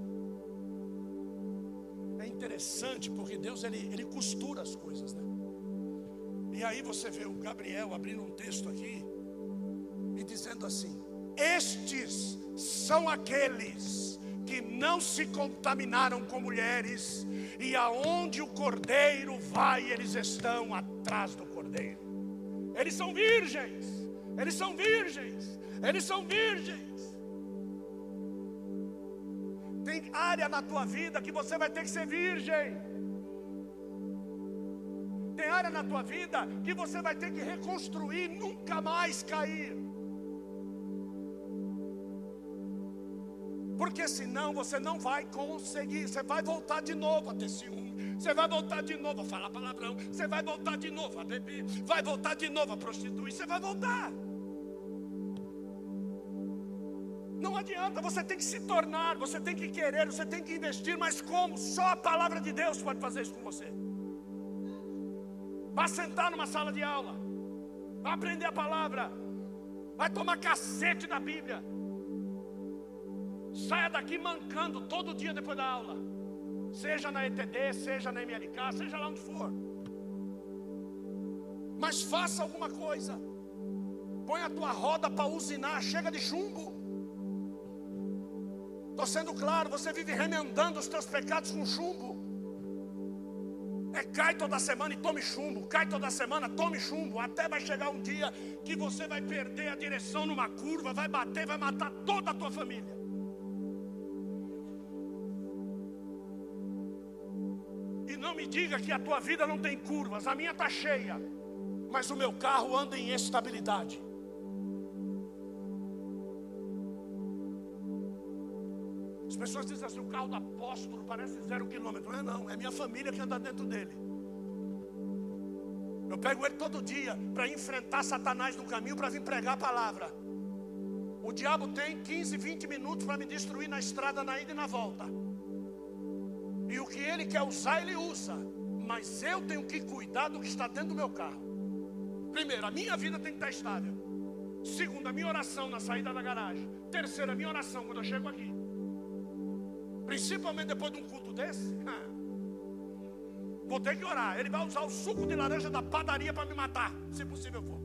É interessante porque Deus ele, ele costura as coisas, né? E aí você vê o Gabriel abrindo um texto aqui e dizendo assim: Estes são aqueles que não se contaminaram com mulheres, e aonde o cordeiro vai, eles estão atrás do cordeiro. Eles são virgens, eles são virgens, eles são virgens. Área na tua vida que você vai ter que ser virgem. Tem área na tua vida que você vai ter que reconstruir, nunca mais cair. Porque senão você não vai conseguir. Você vai voltar de novo a ter ciúme. Você vai voltar de novo a falar palavrão. Você vai voltar de novo a beber. Vai voltar de novo a prostituir. Você vai voltar. Não adianta, você tem que se tornar, você tem que querer, você tem que investir, mas como? Só a palavra de Deus pode fazer isso com você. Vá sentar numa sala de aula, vá aprender a palavra, vai tomar cacete da Bíblia. Saia daqui mancando todo dia depois da aula. Seja na ETD, seja na MLK, seja lá onde for. Mas faça alguma coisa. Põe a tua roda para usinar, chega de chumbo. Estou sendo claro, você vive remendando os teus pecados com chumbo. É cai toda semana e tome chumbo, cai toda semana, tome chumbo, até vai chegar um dia que você vai perder a direção numa curva, vai bater, vai matar toda a tua família. Não me diga que a tua vida não tem curvas, a minha está cheia, mas o meu carro anda em estabilidade. As pessoas dizem assim: o carro do apóstolo parece zero quilômetro. Não é, não, é minha família que anda dentro dele. Eu pego ele todo dia para enfrentar Satanás no caminho para vir pregar a palavra. O diabo tem 15, 20 minutos para me destruir na estrada, na ida e na volta. E o que ele quer usar, ele usa. Mas eu tenho que cuidar do que está dentro do meu carro. Primeiro, a minha vida tem que estar estável. Segundo, a minha oração na saída da garagem. Terceiro, a minha oração quando eu chego aqui. Principalmente depois de um culto desse. Vou ter que orar. Ele vai usar o suco de laranja da padaria para me matar, se possível for.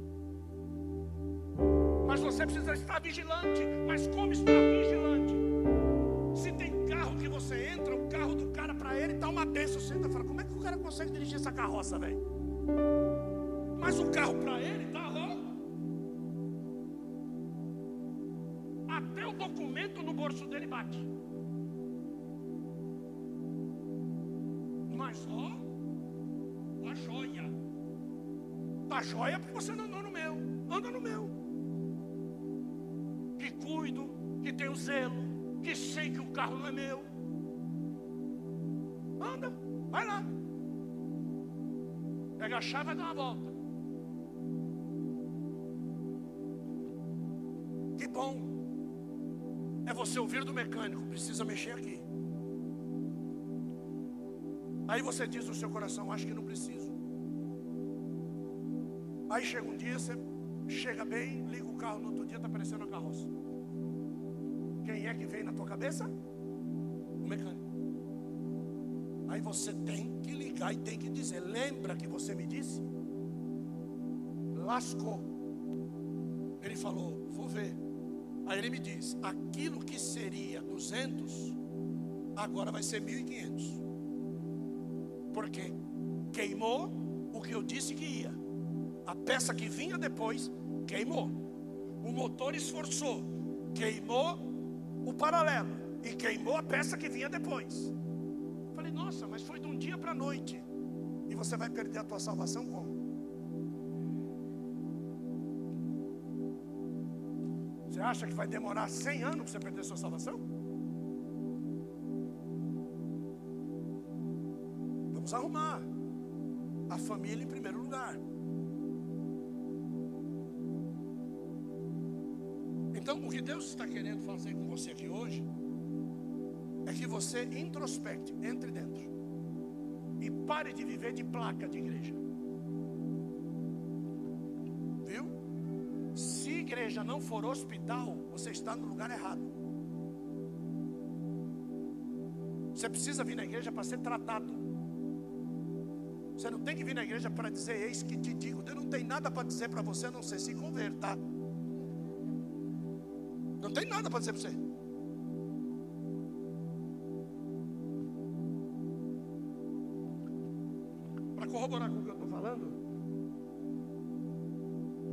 Mas você precisa estar vigilante. Mas como estar vigilante? Se tem carro que você entra, o carro do cara para ele está uma bênção. Você entra fala: como é que o cara consegue dirigir essa carroça, velho? Mas o carro para ele está ó. Até o documento no bolso dele bate. Mas ó, a joia. A joia porque você não andou no meu. Anda no meu. Que cuido, que tenho zelo que sei que o carro não é meu. Anda, vai lá. Pega a chave e dá uma volta. bom é você ouvir do mecânico, precisa mexer aqui. Aí você diz no seu coração, acho que não preciso. Aí chega um dia, você chega bem, liga o carro, no outro dia está aparecendo a carroça. Quem é que vem na tua cabeça? O mecânico. Aí você tem que ligar e tem que dizer: Lembra que você me disse? Lascou. Ele falou: Vou ver. Aí ele me diz: Aquilo que seria 200, agora vai ser 1.500. Queimou o que eu disse que ia. A peça que vinha depois queimou. O motor esforçou, queimou o paralelo e queimou a peça que vinha depois. Falei, nossa, mas foi de um dia para a noite. E você vai perder a tua salvação como? Você acha que vai demorar 100 anos para você perder a sua salvação? Você introspecte, entre dentro e pare de viver de placa de igreja. Viu? Se igreja não for hospital, você está no lugar errado. Você precisa vir na igreja para ser tratado. Você não tem que vir na igreja para dizer, eis que te digo. Deus não tem nada para dizer para você a não ser se converta. Não tem nada para dizer para você.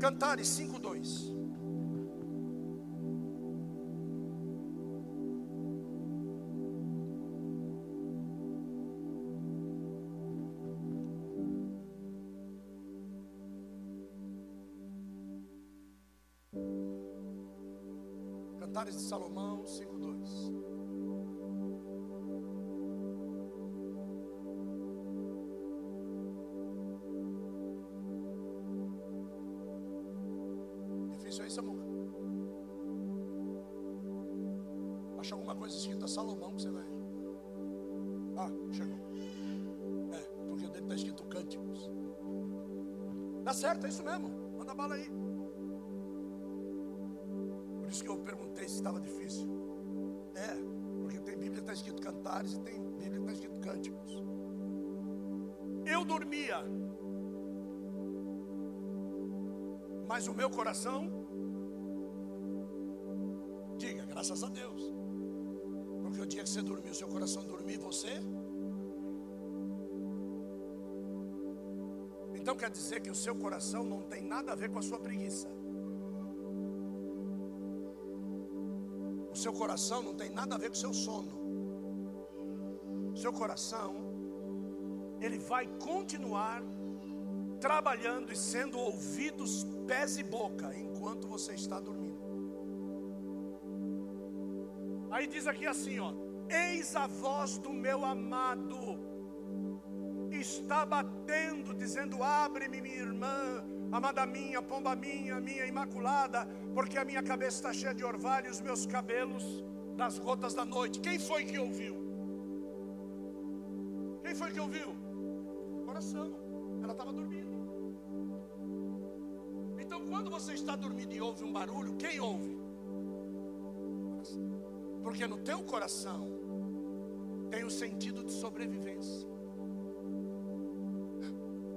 Cantares 5:2. Cantares de Salomão Difícil aí, Samuca. Acha alguma coisa escrita Salomão que você vai. Ah, chegou. É, porque dentro está escrito cânticos. Dá certo, é isso mesmo. Manda bala aí. Por isso que eu perguntei se estava difícil. É, porque tem Bíblia que está escrito cantares e tem Bíblia que está escrito cânticos. Eu dormia, mas o meu coração, graças a Deus. Porque o dia que você dormiu, seu coração dormiu, você. Então quer dizer que o seu coração não tem nada a ver com a sua preguiça. O seu coração não tem nada a ver com o seu sono. O seu coração, ele vai continuar trabalhando e sendo ouvidos pés e boca enquanto você está dormindo. Aí diz aqui assim, ó: Eis a voz do meu amado está batendo, dizendo: Abre-me, minha irmã, amada minha, pomba minha, minha imaculada, porque a minha cabeça está cheia de orvalho e os meus cabelos das gotas da noite. Quem foi que ouviu? Quem foi que ouviu? Coração. Ela estava dormindo. Então, quando você está dormindo e ouve um barulho, quem ouve? Porque no teu coração tem o sentido de sobrevivência.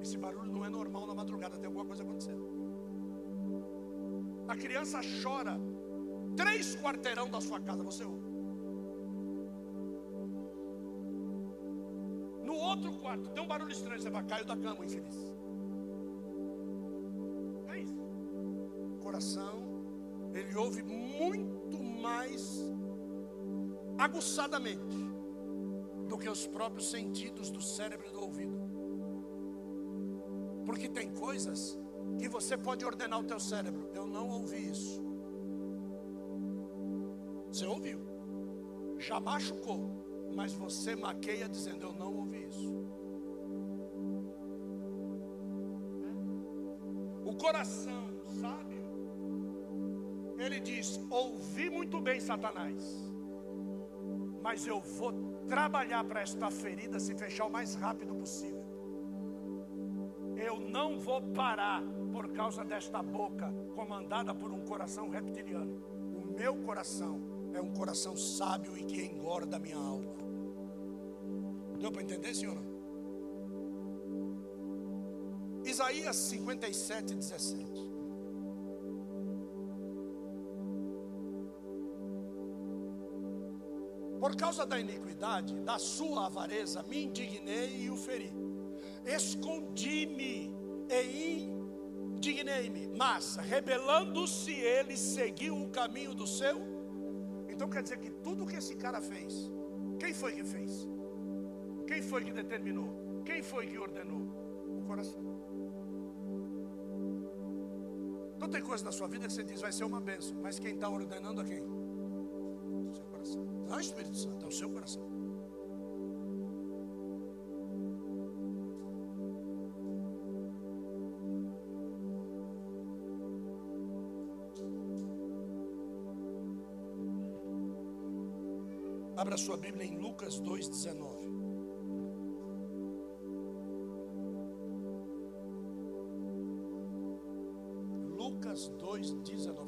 Esse barulho não é normal na madrugada, tem alguma coisa acontecendo. A criança chora três quarteirão da sua casa, você ouve. No outro quarto, tem um barulho estranho, você vai cair da cama, infeliz. É isso. O coração, ele ouve muito mais aguçadamente do que os próprios sentidos do cérebro e do ouvido. Porque tem coisas que você pode ordenar o teu cérebro. Eu não ouvi isso. Você ouviu? Já machucou, mas você maqueia dizendo eu não ouvi isso. O coração sábio, Ele diz: Ouvi muito bem, Satanás, mas eu vou trabalhar para esta ferida se fechar o mais rápido possível. Eu não vou parar por causa desta boca comandada por um coração reptiliano. O meu coração é um coração sábio e que engorda a minha alma. Deu para entender, senhor? Isaías 57, 17. Por causa da iniquidade, da sua avareza, me indignei e o feri. Escondi-me e indignei-me. Mas, rebelando-se, ele seguiu o caminho do seu. Então quer dizer que tudo que esse cara fez, quem foi que fez? Quem foi que determinou? Quem foi que ordenou? O coração. Então tem coisa na sua vida que você diz vai ser uma benção, mas quem está ordenando a quem? Não é Espírito Santo, é o seu coração. Abra sua Bíblia em Lucas 2,19. Lucas 2,19.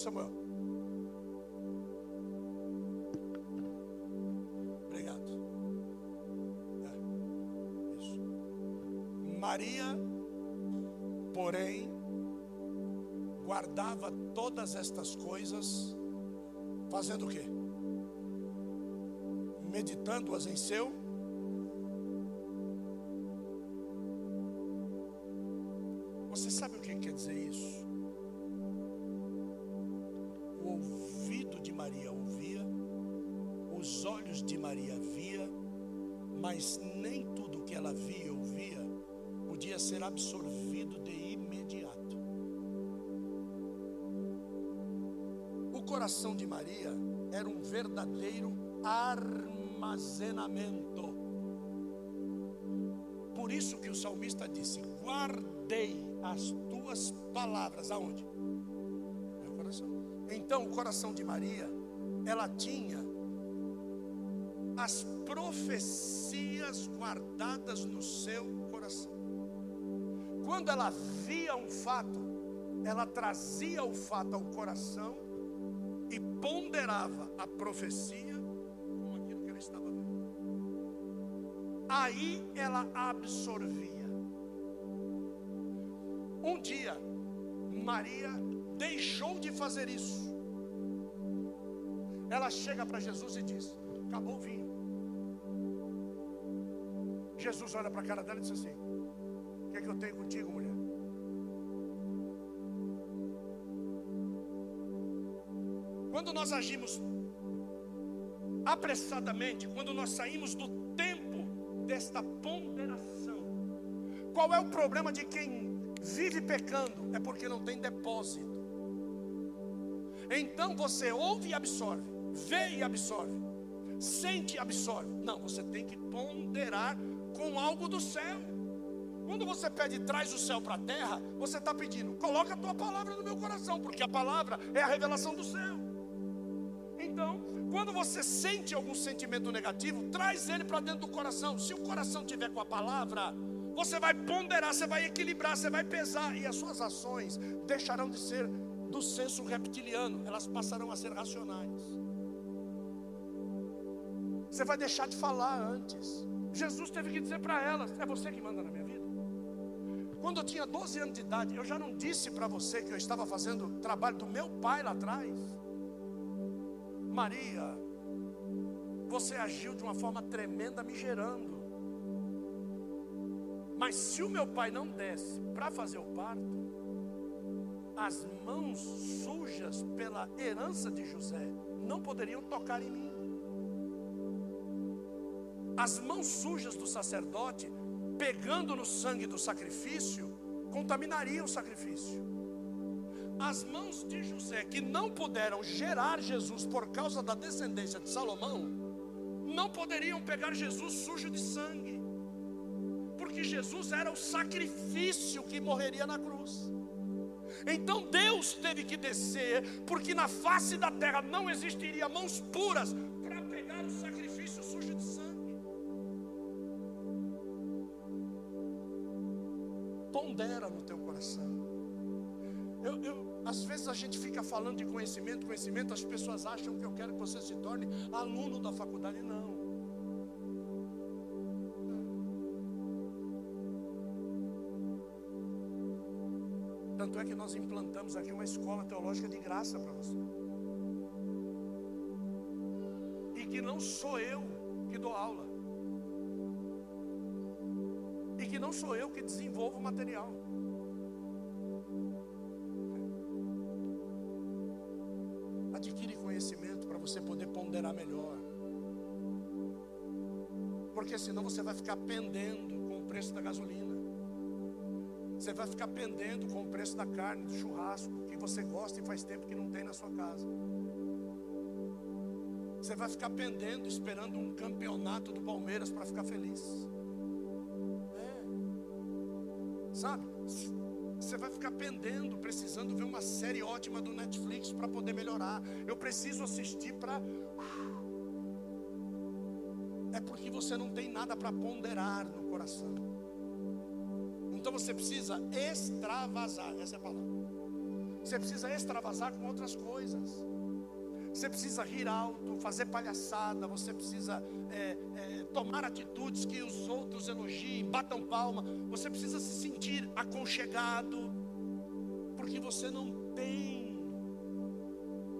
Samuel. Obrigado. É, isso. Maria, porém, guardava todas estas coisas, fazendo o quê? Meditando-as em seu as tuas palavras aonde? Meu coração. Então, o coração de Maria, ela tinha as profecias guardadas no seu coração. Quando ela via um fato, ela trazia o fato ao coração e ponderava a profecia com aquilo que ela estava vendo. Aí ela absorvia. Um dia, Maria deixou de fazer isso. Ela chega para Jesus e diz: Acabou o vinho. Jesus olha para a cara dela e diz assim: O que é que eu tenho contigo, mulher? Quando nós agimos apressadamente, quando nós saímos do tempo desta ponderação, qual é o problema de quem vive pecando? É porque não tem depósito. Então você ouve e absorve, vê e absorve, sente e absorve. Não, você tem que ponderar com algo do céu. Quando você pede traz o céu para a terra, você está pedindo, coloca a tua palavra no meu coração, porque a palavra é a revelação do céu. Então, quando você sente algum sentimento negativo, traz ele para dentro do coração. Se o coração tiver com a palavra, você vai ponderar, você vai equilibrar, você vai pesar, e as suas ações deixarão de ser do senso reptiliano, elas passarão a ser racionais. Você vai deixar de falar antes. Jesus teve que dizer para elas: É você que manda na minha vida. Quando eu tinha 12 anos de idade, eu já não disse para você que eu estava fazendo trabalho do meu pai lá atrás. Maria, você agiu de uma forma tremenda, me gerando. Mas se o meu pai não desse para fazer o parto, as mãos sujas pela herança de José não poderiam tocar em mim. As mãos sujas do sacerdote pegando no sangue do sacrifício, contaminaria o sacrifício. As mãos de José, que não puderam gerar Jesus por causa da descendência de Salomão, não poderiam pegar Jesus sujo de sangue, porque Jesus era o sacrifício que morreria na cruz. Então Deus teve que descer, porque na face da terra não existiria mãos puras para pegar o sacrifício sujo de sangue. Pondera no teu coração. Eu, eu, às vezes a gente fica falando de conhecimento, conhecimento, as pessoas acham que eu quero que você se torne aluno da faculdade. Não. Tanto é que nós implantamos aqui uma escola teológica de graça para você. E que não sou eu que dou aula. E que não sou eu que desenvolvo o material. Adquire conhecimento para você poder ponderar melhor. Porque senão você vai ficar pendendo com o preço da gasolina. Você vai ficar pendendo com o preço da carne, do churrasco, que você gosta e faz tempo que não tem na sua casa. Você vai ficar pendendo, esperando um campeonato do Palmeiras para ficar feliz. É. Sabe? Você vai ficar pendendo, precisando ver uma série ótima do Netflix para poder melhorar. Eu preciso assistir para. É porque você não tem nada para ponderar no coração. Então você precisa extravasar, essa é a palavra. Você precisa extravasar com outras coisas. Você precisa rir alto, fazer palhaçada, você precisa é, é, tomar atitudes que os outros elogiem, batam palma. Você precisa se sentir aconchegado, porque você não tem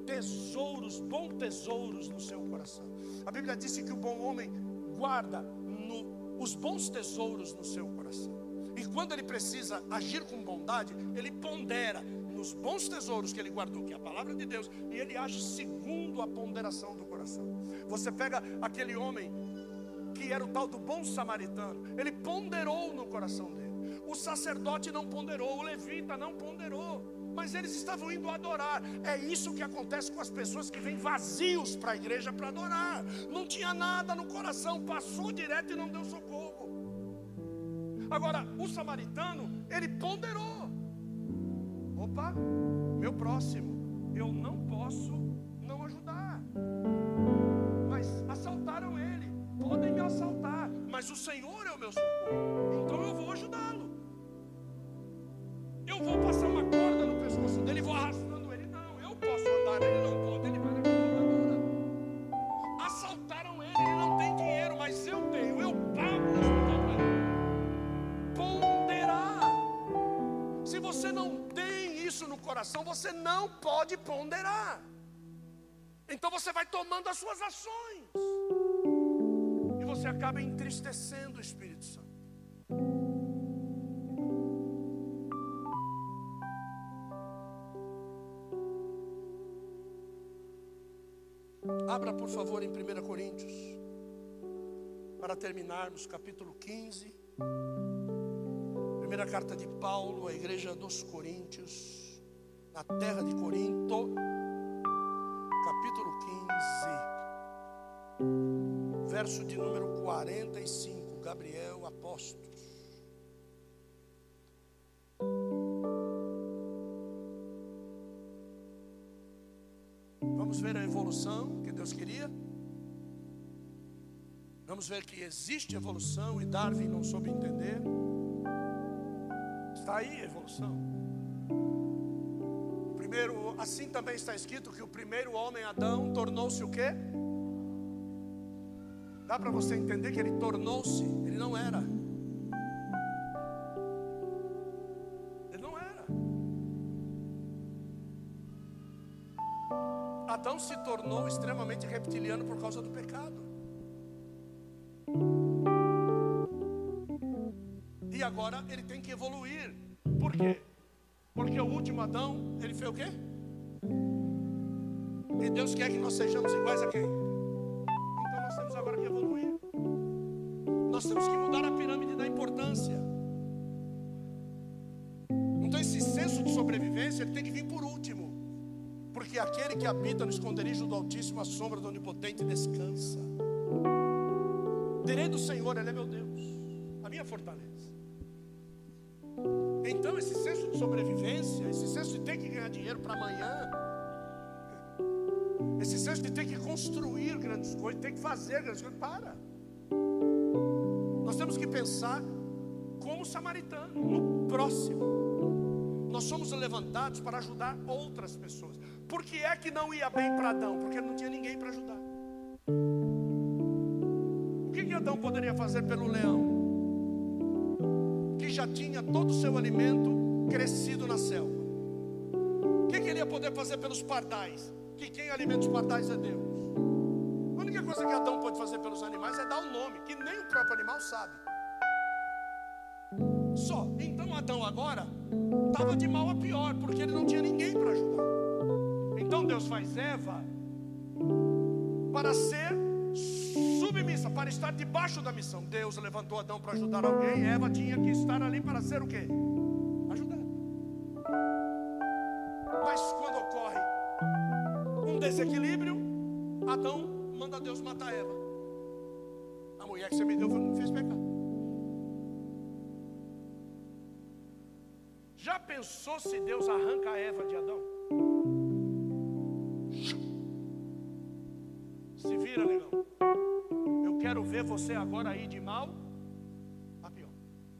tesouros, bons tesouros no seu coração. A Bíblia disse que o bom homem guarda no, os bons tesouros no seu coração. E quando ele precisa agir com bondade, ele pondera nos bons tesouros que ele guardou, que é a palavra de Deus, e ele age segundo a ponderação do coração. Você pega aquele homem que era o tal do bom samaritano, ele ponderou no coração dele. O sacerdote não ponderou, o levita não ponderou, mas eles estavam indo adorar. É isso que acontece com as pessoas que vêm vazios para a igreja para adorar. Não tinha nada no coração, passou direto e não deu socorro. Agora, o samaritano, ele ponderou: opa, meu próximo, eu não posso não ajudar. Mas assaltaram ele, podem me assaltar, mas o Senhor é o meu socorro, então eu vou ajudá-lo. Eu vou passar uma corda no pescoço dele vou arrastando ele. Não, eu posso andar, ele não pode, coração, você não pode ponderar. Então você vai tomando as suas ações. E você acaba entristecendo o Espírito Santo. Abra, por favor, em 1 Coríntios, para terminarmos, capítulo 15. Primeira carta de Paulo à igreja dos Coríntios, na terra de Corinto, capítulo 15, verso de número 45, Gabriel apóstolo. Vamos ver a evolução que Deus queria. Vamos ver que existe evolução e Darwin não soube entender. Está aí a evolução. Primeiro, assim também está escrito que o primeiro homem Adão tornou-se o quê? Dá para você entender que ele tornou-se, ele não era. Ele não era. Adão se tornou extremamente reptiliano por causa do pecado. E agora ele tem que evoluir. Por quê? Porque o último Adão, ele fez o quê? E Deus quer que nós sejamos iguais a quem? Então nós temos agora que evoluir. Nós temos que mudar a pirâmide da importância. Então esse senso de sobrevivência ele tem que vir por último. Porque aquele que habita no esconderijo do Altíssimo, a sombra do Onipotente descansa. Direi do Senhor, Ele é meu Deus, a minha fortaleza. Então, esse senso de sobrevivência, esse senso de ter que ganhar dinheiro para amanhã, esse senso de ter que construir grandes coisas, ter que fazer grandes coisas, para. Nós temos que pensar como samaritano, no próximo. Nós somos levantados para ajudar outras pessoas. Por que é que não ia bem para Adão? Porque não tinha ninguém para ajudar. O que, que Adão poderia fazer pelo leão? Já tinha todo o seu alimento crescido na selva. O que, que ele ia poder fazer pelos pardais? Que quem alimenta os pardais é Deus. A única coisa que Adão pode fazer pelos animais é dar o um nome, que nem o próprio animal sabe. Só. Então Adão agora estava de mal a pior, porque ele não tinha ninguém para ajudar. Então Deus faz Eva para ser submissa, para estar debaixo da missão. Deus levantou Adão para ajudar alguém, Eva tinha que estar ali para ser o quê? Ajudar. Mas quando ocorre um desequilíbrio, Adão manda Deus matar Eva. A mulher que você me deu fez pecado. Já pensou se Deus arranca a Eva de Adão? Se vira, negão. Quero ver você agora aí de mal a pior.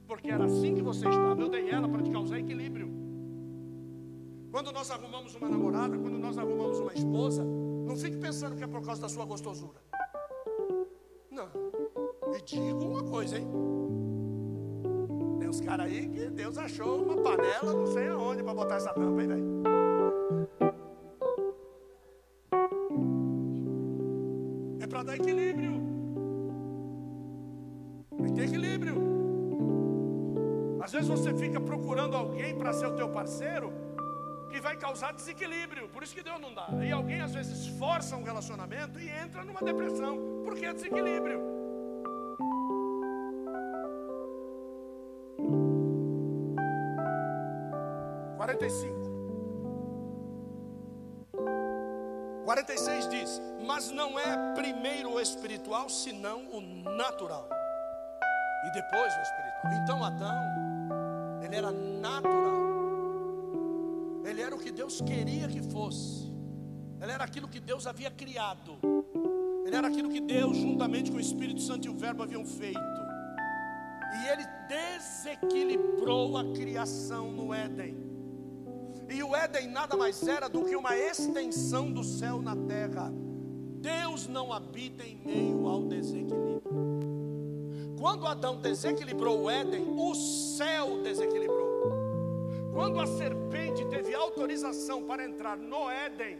Porque era assim que você estava. Eu dei ela para te causar equilíbrio. Quando nós arrumamos uma namorada, quando nós arrumamos uma esposa, não fique pensando que é por causa da sua gostosura. Não. E digo uma coisa, hein? Tem uns caras aí que Deus achou uma panela, não sei aonde, para botar essa tampa, hein, velho? Procurando alguém para ser o teu parceiro que vai causar desequilíbrio. Por isso que Deus não dá. E alguém às vezes força um relacionamento e entra numa depressão, porque é desequilíbrio. Quarenta e cinco. 46 diz: Mas não é primeiro o espiritual, senão o natural, e depois o espiritual. Então Adão, era natural, ele era o que Deus queria que fosse, ele era aquilo que Deus havia criado, ele era aquilo que Deus, juntamente com o Espírito Santo e o Verbo, haviam feito, e ele desequilibrou a criação no Éden. E o Éden nada mais era do que uma extensão do céu na terra. Deus não habita em meio ao desequilíbrio. Quando Adão desequilibrou o Éden, o céu desequilibrou. Quando a serpente teve autorização para entrar no Éden,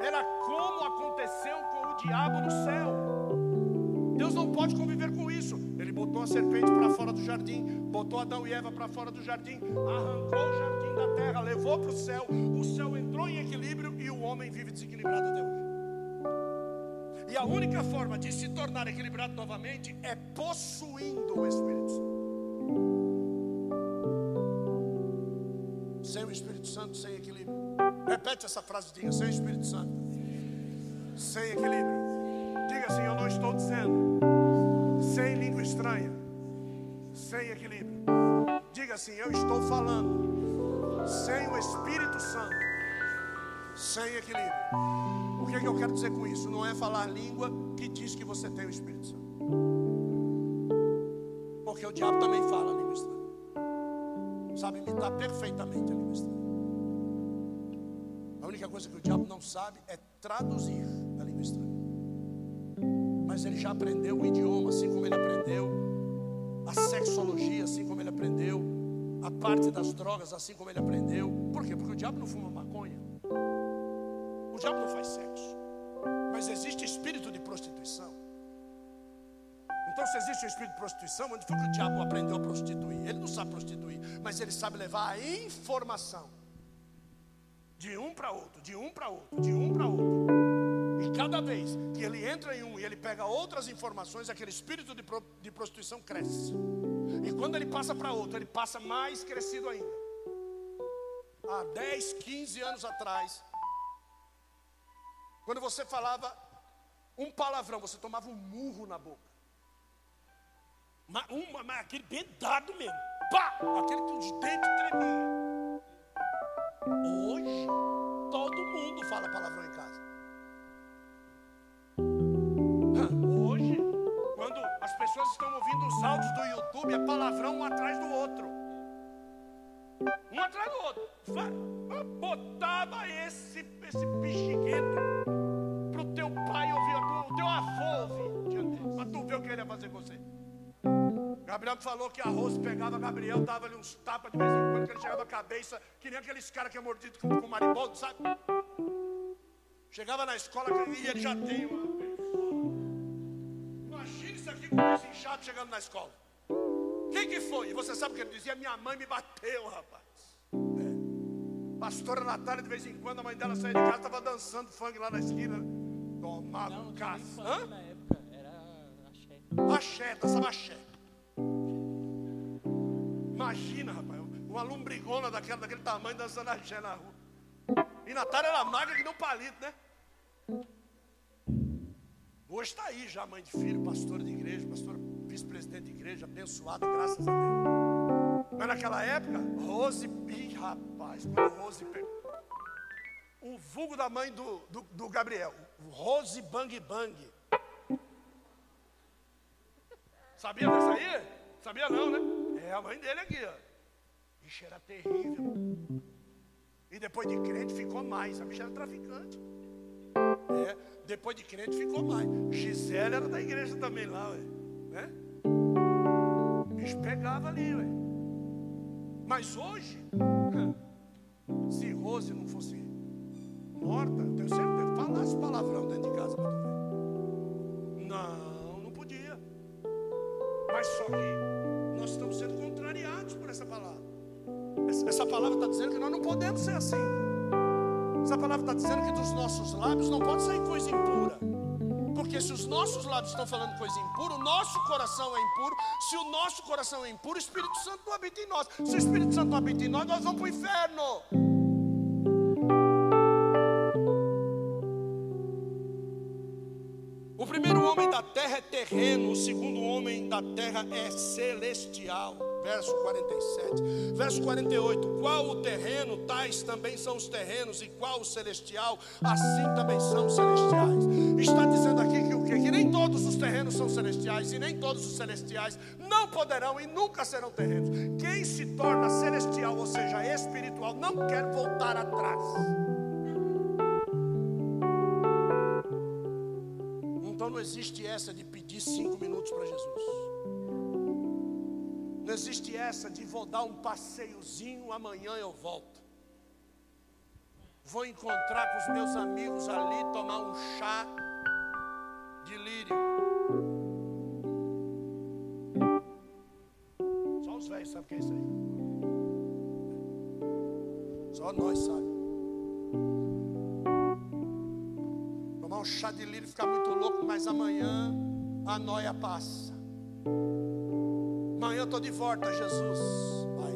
era como aconteceu com o diabo no céu. Deus não pode conviver com isso. Ele botou a serpente para fora do jardim, botou Adão e Eva para fora do jardim, arrancou o jardim da terra, levou para o céu, o céu entrou em equilíbrio e o homem vive desequilibrado até hoje. E a única forma de se tornar equilibrado novamente é possuindo o Espírito Santo. Sem o Espírito Santo, sem equilíbrio. Repete essa frase, diga, sem Espírito Santo. Sem equilíbrio. Diga assim, eu não estou dizendo. Sem língua estranha. Sem equilíbrio. Diga assim, eu estou falando sem o Espírito Santo, sem equilíbrio. O que, é que eu quero dizer com isso? Não é falar língua que diz que você tem o Espírito Santo. Porque o diabo também fala língua estranha. Sabe imitar perfeitamente a língua estranha. A única coisa que o diabo não sabe é traduzir a língua estranha. Mas ele já aprendeu o idioma, assim como ele aprendeu a sexologia, assim como ele aprendeu a parte das drogas, assim como ele aprendeu. Por quê? Porque o diabo não fuma diabo não faz sexo. Mas existe espírito de prostituição. Então, se existe um espírito de prostituição, onde foi que o diabo aprendeu a prostituir? Ele não sabe prostituir, mas ele sabe levar a informação de um para outro, de um para outro, de um para outro. E cada vez que ele entra em um e ele pega outras informações, aquele espírito de, pro, de prostituição cresce. E quando ele passa para outro, ele passa mais crescido ainda. Há 10, 15 anos atrás, quando você falava um palavrão, você tomava um murro na boca. Mas, uma, mas aquele bedado mesmo. Pá! Aquele que os dentes tremiam. Hoje, todo mundo fala palavrão em casa. Hoje, quando as pessoas estão ouvindo os áudios do YouTube, é palavrão um atrás do outro. Um atrás do outro. Botava esse, esse bexiguento para o teu pai ouvir, o teu avô ouvir. Para tu ver o que ele ia fazer com você. Gabriel falou que a Rose pegava Gabriel, dava ali uns tapas de vez em quando, que ele chegava a cabeça, que nem aqueles caras que é mordido com, com maribondo, sabe? Chegava na escola e ele já tem uma. Imagina isso aqui com esse inchado chegando na escola. Quem que foi? E você sabe o que ele dizia? Minha mãe me bateu, rapaz. Pastora Natália, de vez em quando, a mãe dela saía de casa, estava dançando funk lá na esquina. Tomava um caça. Na época, era axé. Axé, dançava axé. Imagina, rapaz, uma lombrigona daquela, daquele tamanho dançando axé na rua. E Natália era magra que não palito, né? Hoje está aí já, mãe de filho, pastora de igreja, pastora vice-presidente de igreja, abençoada, graças a Deus. Mas naquela época, Rose, ih, rapaz, quando Rose o vulgo da mãe do, do, do Gabriel, Rose Bang Bang. Sabia dessa aí? Sabia não, né? É a mãe dele aqui, ó. Ixi, era terrível. E depois de crente ficou mais. A bicha era traficante. É, depois de crente ficou mais. Gisele era da igreja também lá, ué. Né? O bicho pegava ali, ué. Mas hoje, se Rose não fosse morta, tenho certeza, falasse palavrão dentro de casa para tu ver. Não, não podia. Mas só que nós estamos sendo contrariados por essa palavra. Essa palavra está dizendo que nós não podemos ser assim. Essa palavra está dizendo que dos nossos lábios não pode sair coisa impura. Se os nossos lábios estão falando coisa impura, o nosso coração é impuro. Se o nosso coração é impuro, o Espírito Santo não habita em nós. Se o Espírito Santo não habita em nós, nós vamos para o inferno. O primeiro homem da terra é terreno, o segundo homem da terra é celestial. Verso 47. Verso 48. Qual o terreno, tais também são os terrenos, e qual o celestial, assim também são os celestiais. Está dizendo aqui que o quê? Que nem todos os terrenos são celestiais, e nem todos os celestiais não poderão e nunca serão terrenos. Quem se torna celestial, ou seja, espiritual, não quer voltar atrás. Então não existe essa de pedir cinco minutos para Jesus. Não existe essa de vou dar um passeiozinho, amanhã eu volto. Vou encontrar com os meus amigos ali, tomar um chá de lírio. Só os velhos sabem o que é isso aí. Só nós sabemos. Tomar um chá de lírio, ficar muito louco, mas amanhã a noia passa. Amanhã eu estou de volta, Jesus. Pai.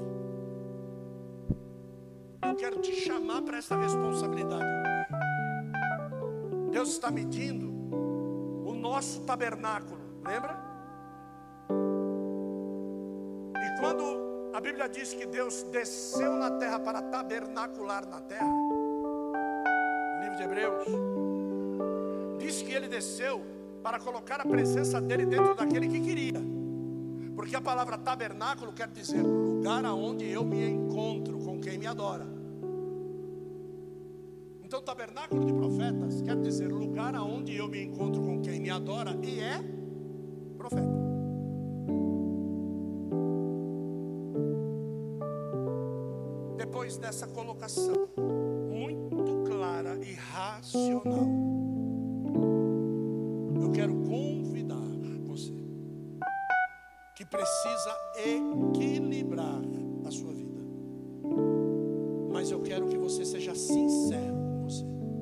Eu quero te chamar para essa responsabilidade. Deus está medindo o nosso tabernáculo, lembra? E quando a Bíblia diz que Deus desceu na terra para tabernacular na terra, no livro de Hebreus, diz que ele desceu para colocar a presença dele dentro daquele que queria. Porque a palavra tabernáculo quer dizer lugar aonde eu me encontro com quem me adora. Então, tabernáculo de profetas quer dizer lugar aonde eu me encontro com quem me adora e é profeta. Depois dessa colocação muito clara e racional, equilibrar a sua vida. Mas eu quero que você seja sincero